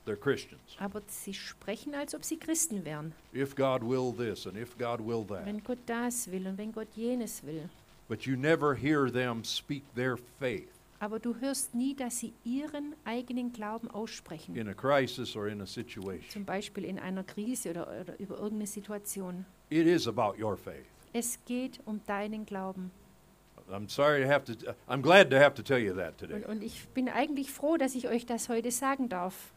they're Christians. Aber sie sprechen, als ob sie Christen wären. If God will this and if God will that. Wenn Gott das will und wenn Gott jenes will. But you never hear them speak their faith Aber du hörst nie, dass sie ihren eigenen Glauben aussprechen. in a crisis or in a situation. Zum Beispiel in einer Krise oder, oder über irgendeine Situation. It is about your faith. Es geht um deinen Glauben. I'm sorry to have to, I'm glad to have to tell you that today. Und, und ich bin eigentlich froh, dass ich euch das heute sagen darf.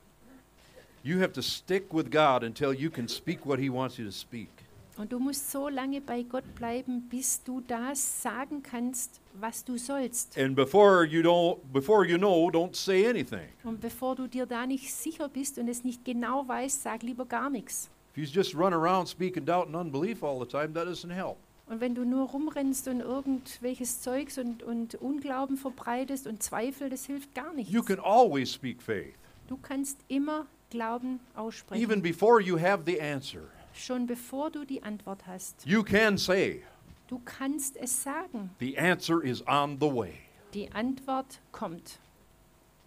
You have to stick with God until you can speak what He wants you to speak. Und du musst so lange bei Gott bleiben, bis du das sagen kannst, was du sollst. And before you don't, before you know, don't say anything. Und bevor du dir da nicht sicher bist und es nicht genau weißt, sag lieber gar nichts. If you just run around speaking doubt and unbelief all the time, that doesn't help. Und wenn du nur rumrennst und irgendwelches Zeugs und, und Unglauben verbreitest und Zweifel, das hilft gar nichts. You can always speak faith, Du kannst immer Glauben aussprechen, even before you have the answer. Schon bevor du die Antwort hast. You can say, Du kannst es sagen. the answer is on the way. Die Antwort kommt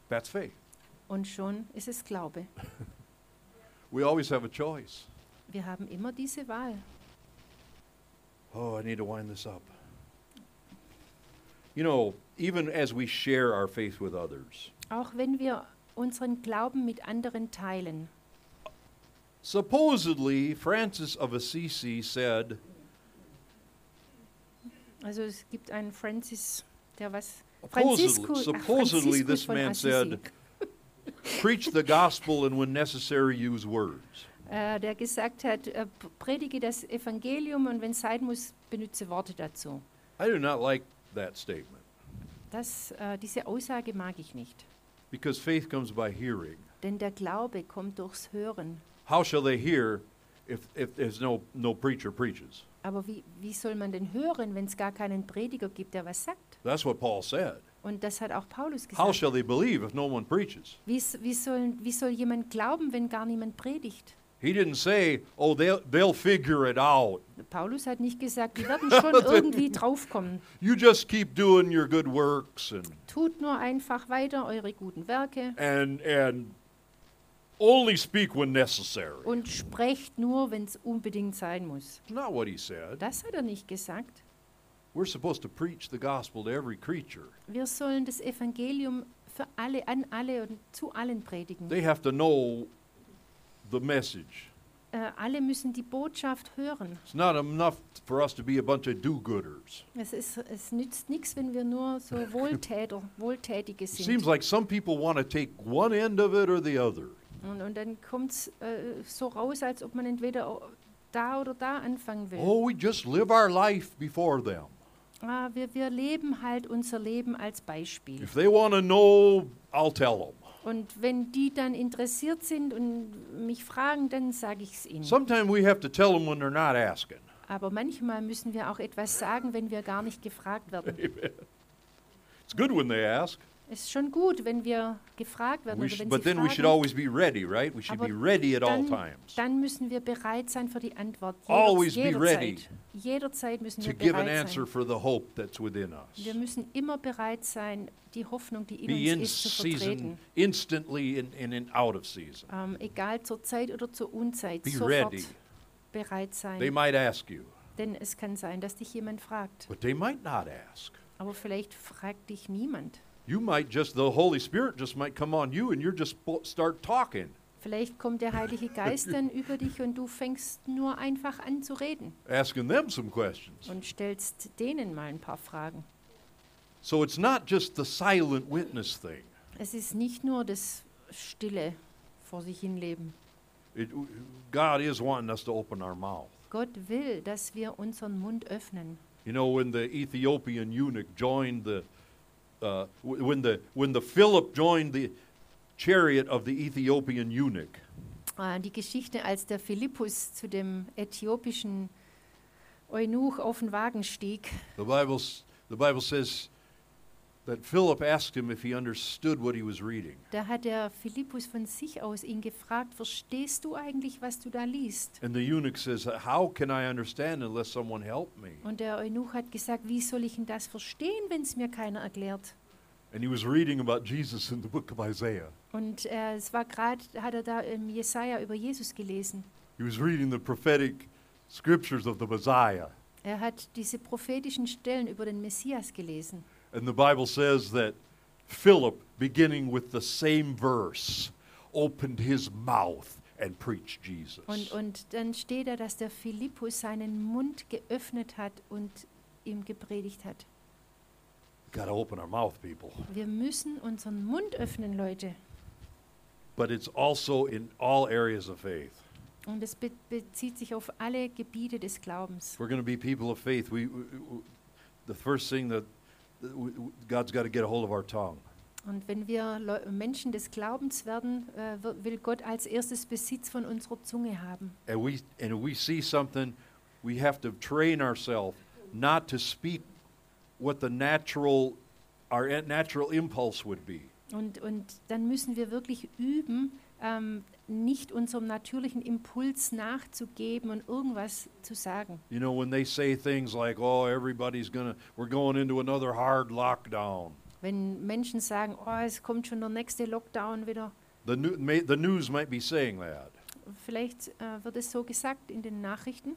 That's faith. und schon ist es Glaube. [LAUGHS] We always have a choice. Wir haben immer diese Wahl. Oh, I need to wind this up. You know, even as we share our faith with others, Auch wenn wir unseren Glauben mit anderen teilen. Supposedly Francis of Assisi said, Also es gibt einen Francis, der was supposedly, supposedly this man said, preach the gospel and when necessary use words. äh, der gesagt hat, äh, p- predige das Evangelium und wenn es sein muss, benütze Worte dazu. I do not like that statement Das, äh, diese Aussage mag ich nicht. because faith comes by hearing. Denn der Glaube kommt durchs Hören. How shall they hear if, if there's no, no preacher preaches? Aber wie, wie soll man denn hören, wenn es gar keinen Prediger gibt, der was sagt? That's what Paul said. Und das hat auch Paulus How gesagt. shall they believe if no one preaches? Wie, s- wie, soll, wie soll jemand glauben, wenn gar niemand predigt? He didn't say, oh, they'll, they'll figure it out. Paulus hat nicht gesagt, die [LAUGHS] werden schon irgendwie draufkommen. You just keep doing your good works and, Tut nur einfach weiter eure guten Werke and, and only speak when necessary. und sprecht nur, wenn es unbedingt sein muss. Not what he said. Das hat er nicht gesagt. We're supposed to preach the gospel to every creature. Wir sollen das Evangelium für alle, an alle und zu allen predigen. They have to know the message. Äh, alle müssen die Botschaft hören. It's not enough for us to be a bunch of do-gooders. Es, ist, es nützt nichts, wenn wir nur so [LAUGHS] Wohltäter, Wohltätige It sind. seems like some people want to take one end of it or the other. Und, und dann kommt es äh, so raus, als ob man entweder da oder da anfangen will. Oh, we just live our life before them. Ah, wir, wir leben halt unser Leben als Beispiel. If they want to know, I'll tell them. Und wenn die dann interessiert sind und mich fragen, dann sage ich es ihnen. Sometimes we have to tell them when they're not asking. Aber manchmal müssen wir auch etwas sagen, wenn wir gar nicht gefragt werden. It's good when they ask, ist schon gut, wenn wir gefragt werden we oder sh- wenn but sie then we should always be ready, right? We should Aber be ready at all Dann, times dann müssen wir bereit sein für die Antwort. Always be ready Jederzeit müssen to wir give an bereit answer sein. for the hope that's within us. Wir müssen immer bereit sein, die Hoffnung, die in Be in uns ist, zu season vertreten. instantly and, and in out of season. Ähm, egal zur Zeit oder zur Unzeit, Be sofort ready. bereit sein. They might ask you, Denn es kann sein, dass dich jemand fragt. but they might not ask. Aber vielleicht fragt dich niemand. You might just, the Holy Spirit just might come on you and you're just start talking, Vielleicht kommt der Heilige Geist dann über dich und du fängst nur einfach an zu reden asking them some questions. und stellst denen mal ein paar Fragen. So it's not just the silent witness thing. Es ist nicht nur das stille vor sich hinleben. It, God is wanting us to open our mouth. Gott will, dass wir unseren Mund öffnen. You know, when the Ethiopian eunuch joined the, uh, when the when the Philip joined the chariot of the Ethiopian eunuch, Äh, Die Geschichte, als der Philippus zu dem äthiopischen Eunuch auf den Wagen stieg, the Bible the Bible says that Philip asked him if he understood what he was reading. Da hat der Philippus von sich aus ihn gefragt, verstehst du eigentlich, was du da liest? And the eunuch says, How can I understand unless someone help me? Und der Eunuch hat gesagt, wie soll ich denn das verstehen, wenn es mir keiner erklärt? And he was reading about Jesus in the book of Isaiah. Und äh, es war gerade, hat er da im Jesaja über Jesus gelesen. He was reading the prophetic scriptures of the Messiah. Er hat diese prophetischen Stellen über den Messias gelesen. And the Bible says that Philip, beginning with the same verse, opened his mouth and preached Jesus. Und, und dann steht da, dass der Philippus seinen Mund geöffnet hat und ihm gepredigt hat. Got to open our mouth, people. Wir müssen unseren Mund öffnen, Leute. But it's also in all areas of faith. Und es be bezieht sich auf alle Gebiete des Glaubens. We're going to be people of faith, we, we, we- the first thing that God's got to get a hold of our tongue. Und wenn wir Menschen des Glaubens werden, äh, wi- will Gott als erstes Besitz von unserer Zunge haben. And we and we see something, we have to train ourselves not to speak what the natural our a- natural impulse would be. Und, und dann müssen wir wirklich üben, ähm, nicht unserem natürlichen Impuls nachzugeben und irgendwas zu sagen. You know, when they say things like, "Oh, everybody's gonna, we're going into another hard lockdown." Wenn Menschen sagen, oh, es kommt schon der nächste Lockdown wieder, The, new, may, the news might be saying that. vielleicht äh, wird es so gesagt in den Nachrichten,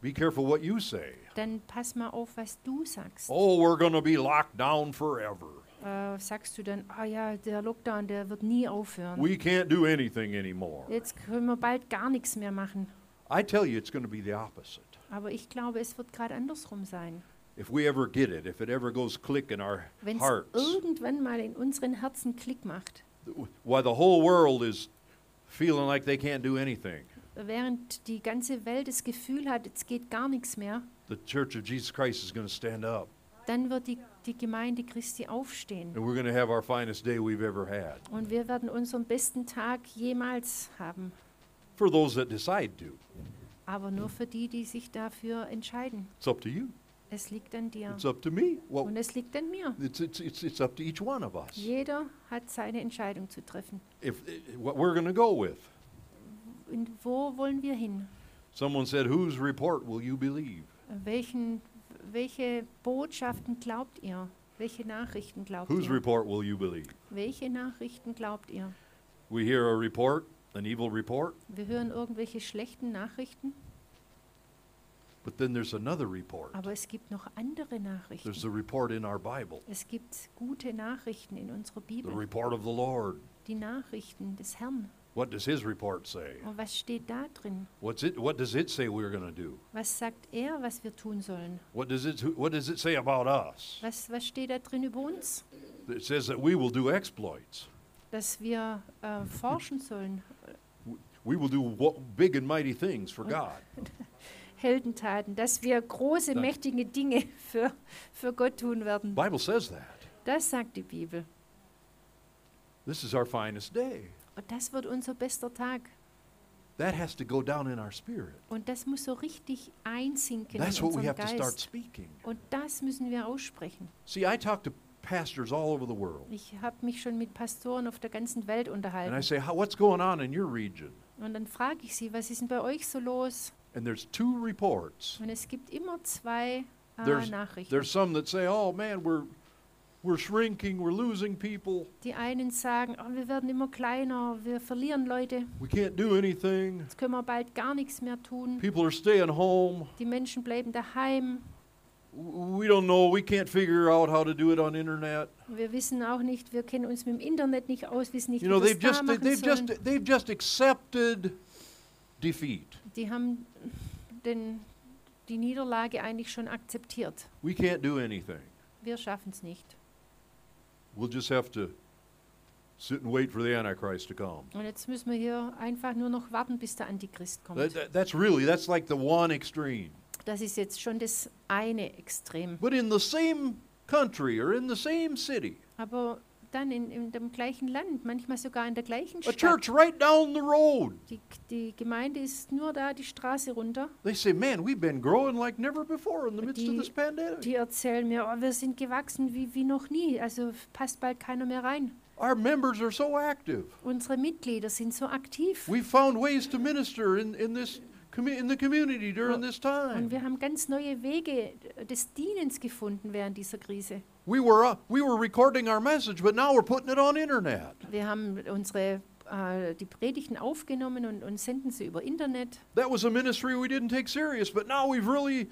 Be careful what you say. dann pass mal auf, was du sagst. Oh, we're going to be locked down forever. Äh, sagst du dann, ah ja, der Lockdown, der wird nie aufhören. We can't do anything anymore. Jetzt können wir bald gar nichts mehr machen. I tell you, it's going to be the opposite. Aber ich glaube, es wird gerade andersrum sein. If we ever get it, if it ever goes click in our Wenn es hearts, irgendwann mal in unseren Herzen Klick macht, while the whole world is feeling like they can't do anything, während die ganze Welt das Gefühl hat, es geht gar nichts mehr, the Church of Jesus Christ is going to stand up, dann wird die, die Gemeinde Christi aufstehen. and we're going to have our finest day we've ever had. Und wir werden unseren besten Tag jemals haben. For those that decide to, Aber nur für die, die sich dafür entscheiden. it's up to you. Es liegt an dir. It's up to me. Well, Und es liegt an mir. it's, it's, it's, it's up to each one of us. Jeder hat seine Entscheidung zu treffen. If what we're going to go with. Und wo wollen wir hin? Someone said, "Whose report will you believe?" Welchen, welche Botschaften glaubt ihr? Welche Nachrichten glaubt Whose ihr? report will you believe? Welche Nachrichten glaubt ihr? We hear a report, an evil report, Wir hören irgendwelche schlechten Nachrichten, but then there's another report. aber es gibt noch andere There's Nachrichten. the report in our Bible, Es gibt gute Nachrichten in unserer the Bibel. report of the Lord. Die Nachrichten des Herrn. What does his report say? Und was steht da drin? What's it what does it say we're going to do? Was sagt er, was wir tun sollen? What does it what does it say about us? Was, was steht da drin über uns? It says that we will do exploits. Dass wir äh, forschen sollen, We will do wo- big and mighty things for God. [LAUGHS] Heldentaten, dass wir große, Danke. mächtige Dinge [LAUGHS] für, für Gott tun werden. Bible says that. Das sagt die Bibel. This is our finest day. Und das wird unser bester Tag. That has to go down in our spirit. Und das muss so richtig einsinken That's in what we have to start Geist. speaking. Und das müssen wir aussprechen. See, I talk to pastors all over the world. Ich habe mich schon mit Pastoren auf der ganzen Welt And I unterhalten. say, what's going on in your region? Und dann frage ich sie, was ist denn bei euch so los? And there's two reports. Und es gibt immer zwei äh, There's- Nachrichten. There's some that say, oh man, we're, we're shrinking, we're losing people, Die einen sagen, oh, wir werden immer kleiner, wir verlieren Leute, we can't do anything, jetzt können wir bald gar nichts mehr tun. people are staying home, Die Menschen bleiben daheim. We don't know, we can't figure out how to do it on internet. Wir wissen auch nicht, wir kennen uns mit dem Internet nicht aus, wissen nicht, You know, wie wir they've just, machen they've just, sollen. they've just accepted defeat. Die haben den, die Niederlage eigentlich schon akzeptiert. We can't do anything. Wir schaffen es nicht. We'll just have to sit and wait for the Antichrist to come. Und jetzt müssen wir hier einfach nur noch warten, bis der Antichrist kommt. That, that- that's really, that's like the one extreme. Das ist jetzt schon das eine Extrem. But in the same country or in the same city, Aber dann in, in dem gleichen Land, manchmal sogar in der gleichen A Stadt. church right down the road. Die, die Gemeinde ist nur da die Straße runter. They say, man, we've been growing like never before in the midst of Die- this pandemic. Die erzählen mir, oh, wir sind gewachsen wie, wie noch nie, also passt bald keiner mehr rein. Our members are so active. Unsere Mitglieder sind so aktiv. We found ways to minister in, in this in the community during this Und time. wir haben ganz neue Wege des Dienens gefunden während dieser Krise. We were uh, we were recording our message, but now we're putting it on internet. Wir haben unsere äh, die Predigten aufgenommen und, und senden sie über Internet. That was a ministry we didn't take serious, but now we've really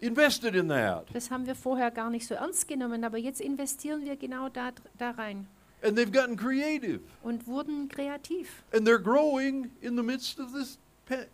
invested in that. Das haben wir vorher gar nicht so ernst genommen, aber jetzt investieren wir genau da, da rein And they've gotten creative, und wurden kreativ. and they're growing in the midst of this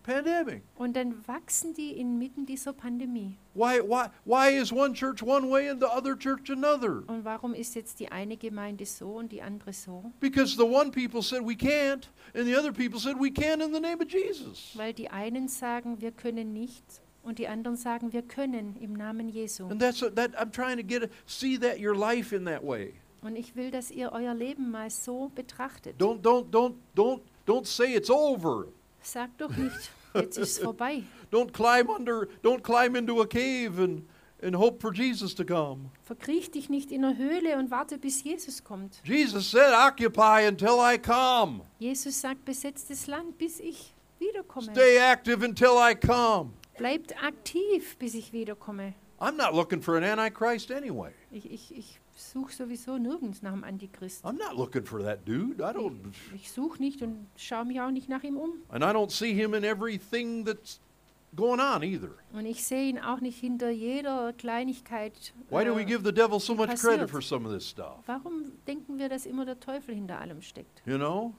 pandemic. Und dann wachsen die inmitten dieser Pandemie. Why why why is one church one way and the other church another? Und warum ist jetzt die eine Gemeinde so und die andere so? Because the one people said we can't, and the other people said we can in the name of Jesus. Weil die einen sagen, wir können nicht und die anderen sagen, wir können im Namen Jesu. And that's that I'm trying to get a, see that your life in that way. Und ich will, dass ihr euer Leben mal so betrachtet. Don't don't don't don't don't say it's over. Sagt doch nicht, jetzt ist es [LAUGHS] vorbei. Don't climb under don't climb into a cave and and hope for Jesus to come. Verkriech dich nicht in der Höhle und warte, bis Jesus kommt. Jesus said, "Occupy until I come. Jesus sagt, besetzt das Land, bis ich wiederkomme. Stay active until I come." Bleibt aktiv, bis ich wiederkomme. I'm not looking for an antichrist anyway. Ich, ich, ich suche sowieso nirgends nach dem Antichrist. I'm not looking for that dude. I don't Ich suche nicht und schaue mich auch nicht nach ihm um. and I don't see him in everything that's going on either. Und ich sehe ihn auch nicht hinter jeder Kleinigkeit. Why do we äh, give the devil so much credit for some of this stuff? Warum denken wir, dass immer der Teufel hinter allem steckt? You know?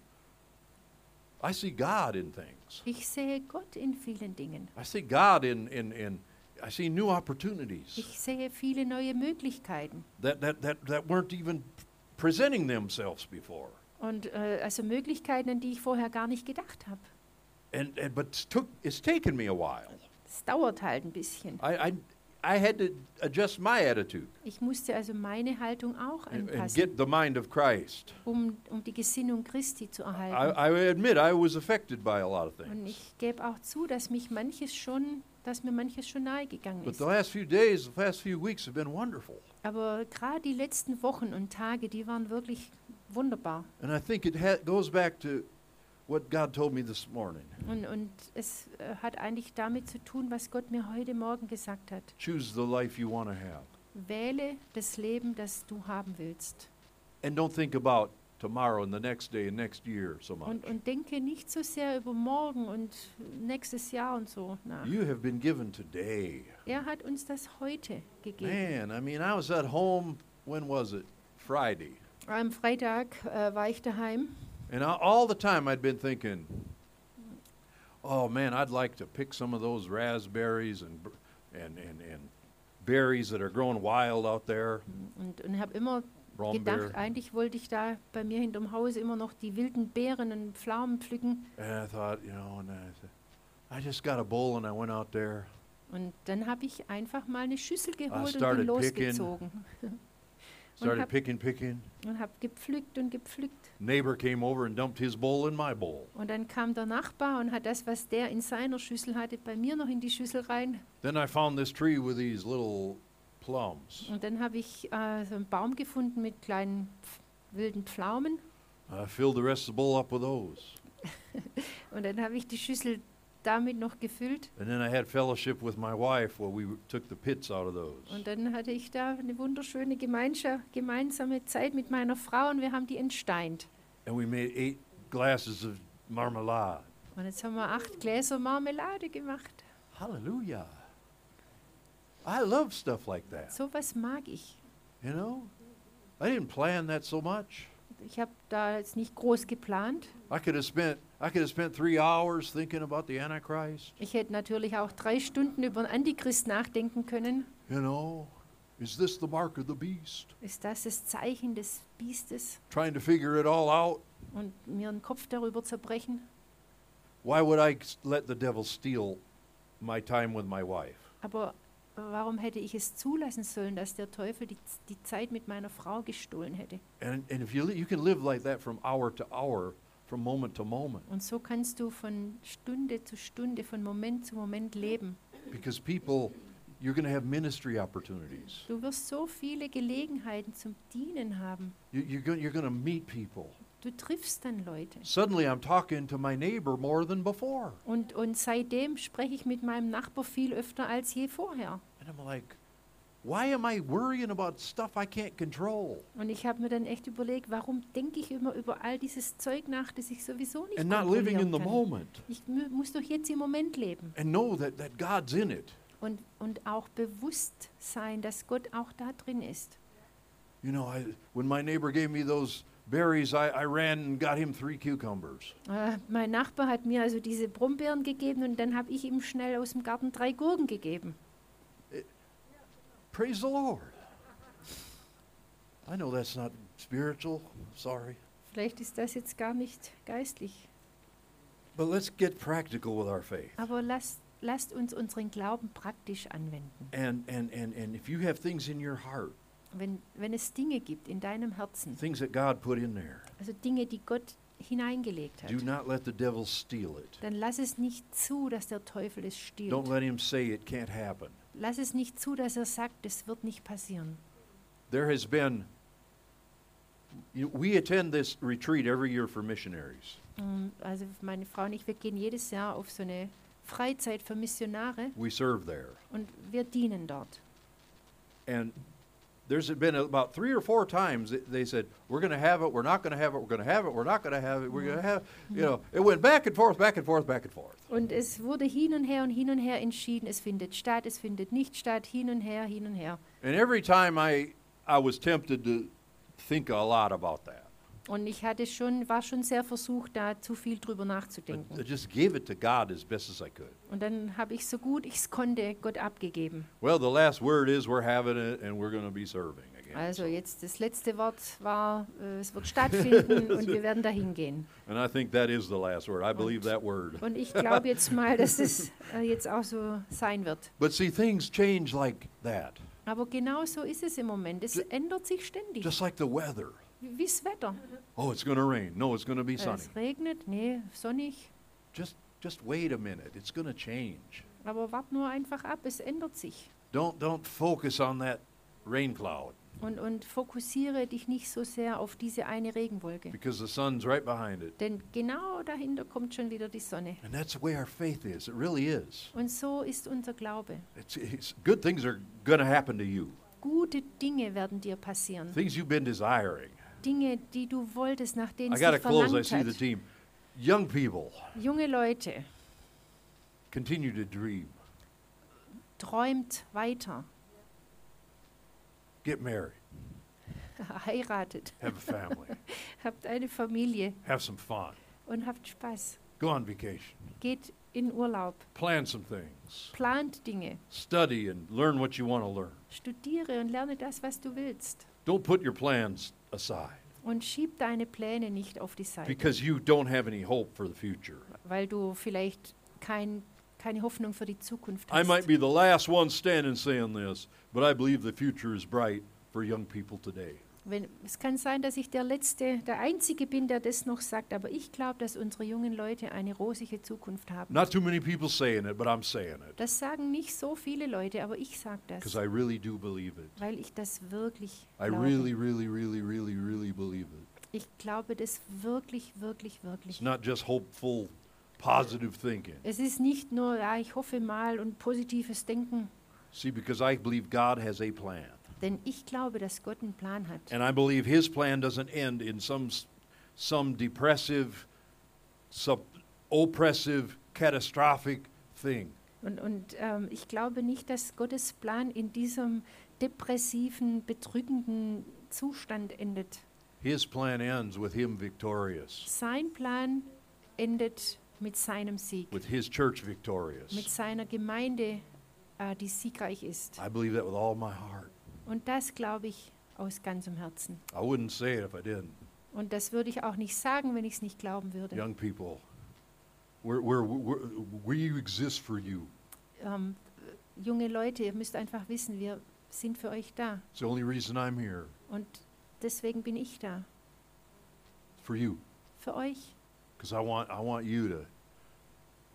I see God in things. Ich sehe Gott in vielen Dingen. I see God in in, in I see new opportunities Ich sehe viele neue Möglichkeiten. that, that, that, that weren't even presenting themselves before. Und äh, also Möglichkeiten, an die ich vorher gar nicht gedacht habe. And, and but it's took it's taken me a while. Es dauert halt ein bisschen. I, I I had to adjust my attitude Ich musste also meine Haltung auch and, and anpassen, get the mind of Christ. um, um die Gesinnung Christi zu I, erhalten. I admit I was affected by a lot of Und things. ich gebe auch zu, dass mich manches schon, dass mir manches schon nahegegangen But ist. the last few days, the past few weeks have been wonderful. Aber gerade die letzten Wochen und Tage, die waren wirklich wunderbar. And I think it goes back to what God told me this morning. Und, und es äh, hat eigentlich damit zu tun, was Gott mir heute Morgen gesagt hat. Choose the life you want to have. Wähle das Leben, das du haben willst. And don't think about tomorrow and the next day and next year so much. Und, und denke nicht so sehr über morgen und nächstes Jahr und so nach. You have been given today. Er hat uns das heute gegeben. Man, I mean, I was at home, when was it? Friday. Am Freitag äh, war ich daheim And I, all the time I'd been thinking, oh man, I'd like to pick some of those raspberries and, and, and, and berries that are growing wild out there. und, und habe immer Brombeer. gedacht, eigentlich wollte ich da bei mir hinterm Haus immer noch die wilden Beeren und Pflaumen pflücken. And I thought, you know, and I said, I just got a bowl and I went out there. Und dann habe ich einfach mal eine Schüssel geholt und started bin picking. losgezogen. [LAUGHS] Started hab- picking, picking. Und habe gepflückt und gepflückt. Neighbor came over and dumped his bowl in my bowl. Und dann kam der Nachbar und hat das, was der in seiner Schüssel hatte, bei mir noch in die Schüssel rein. Then I found this tree with these little plums. Und dann habe ich äh, so einen Baum gefunden mit kleinen wilden Pflaumen. I filled the rest of the bowl up with those. [LAUGHS] Und dann habe ich die Schüssel damit noch gefüllt. And then I had fellowship with my wife where we took the pits out of those. Und dann hatte ich da eine wunderschöne Gemeinschaft, gemeinsame Zeit mit meiner Frau und wir haben die entsteint. And we made eight glasses of marmalade. Und jetzt haben wir acht Gläser Marmelade gemacht. Hallelujah. I love stuff like that. So was mag ich. You know? I didn't plan that so much. Ich habe da jetzt nicht groß geplant. I could have spent I could have spent three hours thinking about the Antichrist. Ich hätte natürlich auch drei Stunden über den Antichrist nachdenken können. You know, is this the mark of the beast? Ist das das Zeichen des Biestes? Trying to figure it all out. Und mir den Kopf darüber zerbrechen. Why would I let the devil steal my time with my wife? Aber warum hätte ich es zulassen sollen, dass der Teufel die, die Zeit mit meiner Frau gestohlen hätte? And, and if you, you can live like that from hour to hour, from moment to moment, Und so kannst du von Stunde zu Stunde, von Moment zu Moment leben. because people, you're going to have ministry opportunities. Du wirst so viele Gelegenheiten zum Dienen haben. You, you're going you're going to meet people. Du triffst dann Leute. Suddenly, I'm talking to my neighbor more than before. Und, und seitdem spreche ich mit meinem Nachbar viel öfter als je vorher. And I'm like, Und ich habe mir dann echt überlegt, warum denke ich immer über all dieses Zeug nach, das ich sowieso nicht And not living in kontrollieren the kann. moment. Ich mu- muss doch jetzt im Moment leben And know that, that God's in it. und, und auch bewusst sein, dass Gott auch da drin ist. You know, I, when my neighbor gave me those berries, I, I ran and got him three cucumbers. Äh, mein Nachbar hat mir also diese Brombeeren gegeben und dann habe ich ihm schnell aus dem Garten drei Gurken gegeben. Praise the Lord. I know that's not spiritual, sorry. Vielleicht ist das jetzt gar nicht geistlich, But let's get practical with our faith. aber lasst, lasst uns unseren Glauben praktisch anwenden. And, and, and, and if you have things in your heart, Wenn, wenn es Dinge gibt in deinem Herzen, things that God put in there, also Dinge, die Gott hineingelegt hat, do not let the devil steal it. dann lass es nicht zu, dass der Teufel es stiehlt. Don't let him say it can't happen. Lass es nicht zu, dass er sagt, es wird nicht passieren. There has been, we attend this retreat every year for missionaries. Ähm, Also meine Frau und ich, wir gehen jedes Jahr auf so eine Freizeit für Missionare We serve there. und wir dienen dort. And there's been about three or four times that they said, we're going to have it, we're not going to have it, we're going to have it, we're not going to have it, we're going to mm-hmm. have, you know, it went back and forth, back and forth, back and forth. Und es wurde hin und her und hin und her entschieden, es findet statt, es findet nicht statt, hin und her, hin und her. And every time I, I was tempted to think a lot about that. Und ich hatte schon, war schon sehr versucht, da zu viel drüber I nachzudenken. just gave it to God as best as I could. Und dann habe ich so gut ich es konnte Gott abgegeben. Well, the last word is we're having it and we're going to be serving again. Also jetzt das letzte Wort war, äh, es wird stattfinden [LAUGHS] und wir werden dahin gehen. And I think that is the last word. I believe that word. Und ich glaube jetzt mal, dass es [LAUGHS] äh, jetzt auch so sein wird. But see, things change like that, Aber genau so ist es im Moment. Es ändert sich ständig. just like the weather. Wie das Wetter. Oh, it's going to rain. No, it's going to be sunny. Es regnet, nee, sonnig. Just, just wait a minute. It's going to change. Aber wart nur einfach ab, es ändert sich. Don't, don't focus on that rain cloud Und, und fokussiere dich nicht so sehr auf diese eine Regenwolke. because the sun's right behind it. Denn genau dahinter kommt schon wieder die Sonne. And that's the way our faith is. It really is. Und so ist unser Glaube. It's, it's good things are going to happen to you. Gute Dinge werden dir passieren. Things you've been desiring. Dinge, die du wolltest, nach denen I es got to dich close. I verlangt see the hat. team. Young people, Junge Leute, continue to dream. träumt weiter, Get married. [LAUGHS] heiratet, Have a family. [LAUGHS] habt eine Familie have some fun. und habt Spaß. Go on vacation. Geht in Urlaub, Plan some things. plant Dinge, Study and learn what you want to learn. studiere und lerne das, was du willst. Don't put your plans aside Und schieb deine Pläne nicht auf die Seite, because you don't have any hope for the future. weil du vielleicht kein, keine Hoffnung für die Zukunft I hast. might be the last one standing saying this, but I believe the future is bright for young people today. Wenn, es kann sein, dass ich der Letzte, der Einzige bin, der das noch sagt, aber ich glaube, dass unsere jungen Leute eine rosige Zukunft haben. Not too many people saying it, but I'm saying it Das sagen nicht so viele Leute, aber ich sage because das, I really do believe it. weil ich das wirklich I glaube. really, really, really, really, really believe it. Ich glaube das wirklich, wirklich, It's wirklich. not just hopeful, positive thinking. Es ist nicht nur, ja, ich hoffe mal und positives Denken, See, because I believe God has a plan. Denn ich glaube, dass Gott einen Plan hat. And I believe his plan doesn't end in some, some depressive, sub, oppressive, catastrophic thing. Und, und ähm, ich glaube nicht, dass Gottes Plan in diesem depressiven, bedrückenden Zustand endet. His plan ends with him victorious, Sein Plan endet mit seinem Sieg, with his church mit victorious. seiner Gemeinde, äh, die siegreich ist. I believe that with all my heart. Und das glaube ich aus ganzem Herzen. I wouldn't say it if I didn't. Und das würde ich auch nicht sagen, wenn ich es nicht glauben würde. Young people, we're, we're, we're, we exist for you. Ähm, junge Leute, ihr müsst einfach wissen, wir sind für euch da. It's the only reason I'm here, Und deswegen bin ich da. for you. Für euch. Because I want, I want you to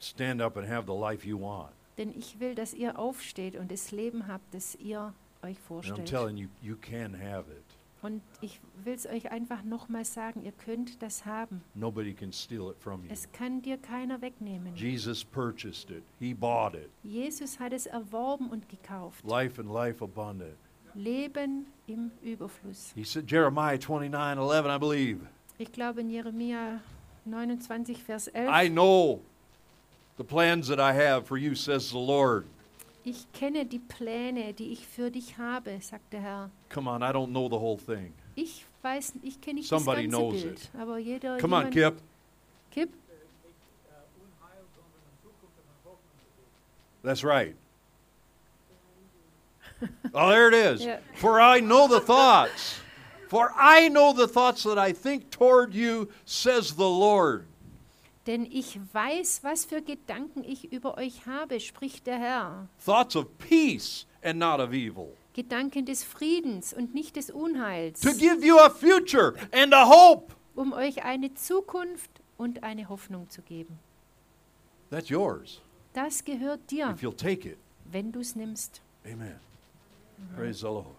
stand up and have the life you want. Denn ich will, dass ihr aufsteht und das Leben habt, das ihr euch And I'm vorstellt. telling you, you can have it. Und ich will es euch einfach nochmal sagen, ihr könnt das haben. Nobody can steal it from you. Es kann dir keiner wegnehmen. Jesus purchased it. He bought it. Jesus hat es erworben und gekauft. Life and life abundant. Leben im Überfluss. He said, Jeremiah 29, 11, I believe. Ich glaube in Jeremia 29, Vers 11. I know the plans that I have for you, says the Lord. Ich kenne die Pläne, die ich für dich habe, sagt der Herr. Come on, I don't know the whole thing. Ich weiß, ich kenne nicht Somebody das ganze knows Bild, it. aber jeder. Come on, jemand- Kip. Kip, That's right. oh, there it is. Yeah. For I know the thoughts. For I know the thoughts that I think toward you, says the Lord. Denn ich weiß, was für Gedanken ich über euch habe, spricht der Herr. Thoughts of peace and not of evil. Gedanken des Friedens und nicht des Unheils, To give you a future and a hope. um euch eine Zukunft und eine Hoffnung zu geben. That's yours. Das gehört dir, If you'll take it. wenn du es nimmst. Amen. Praise the Lord.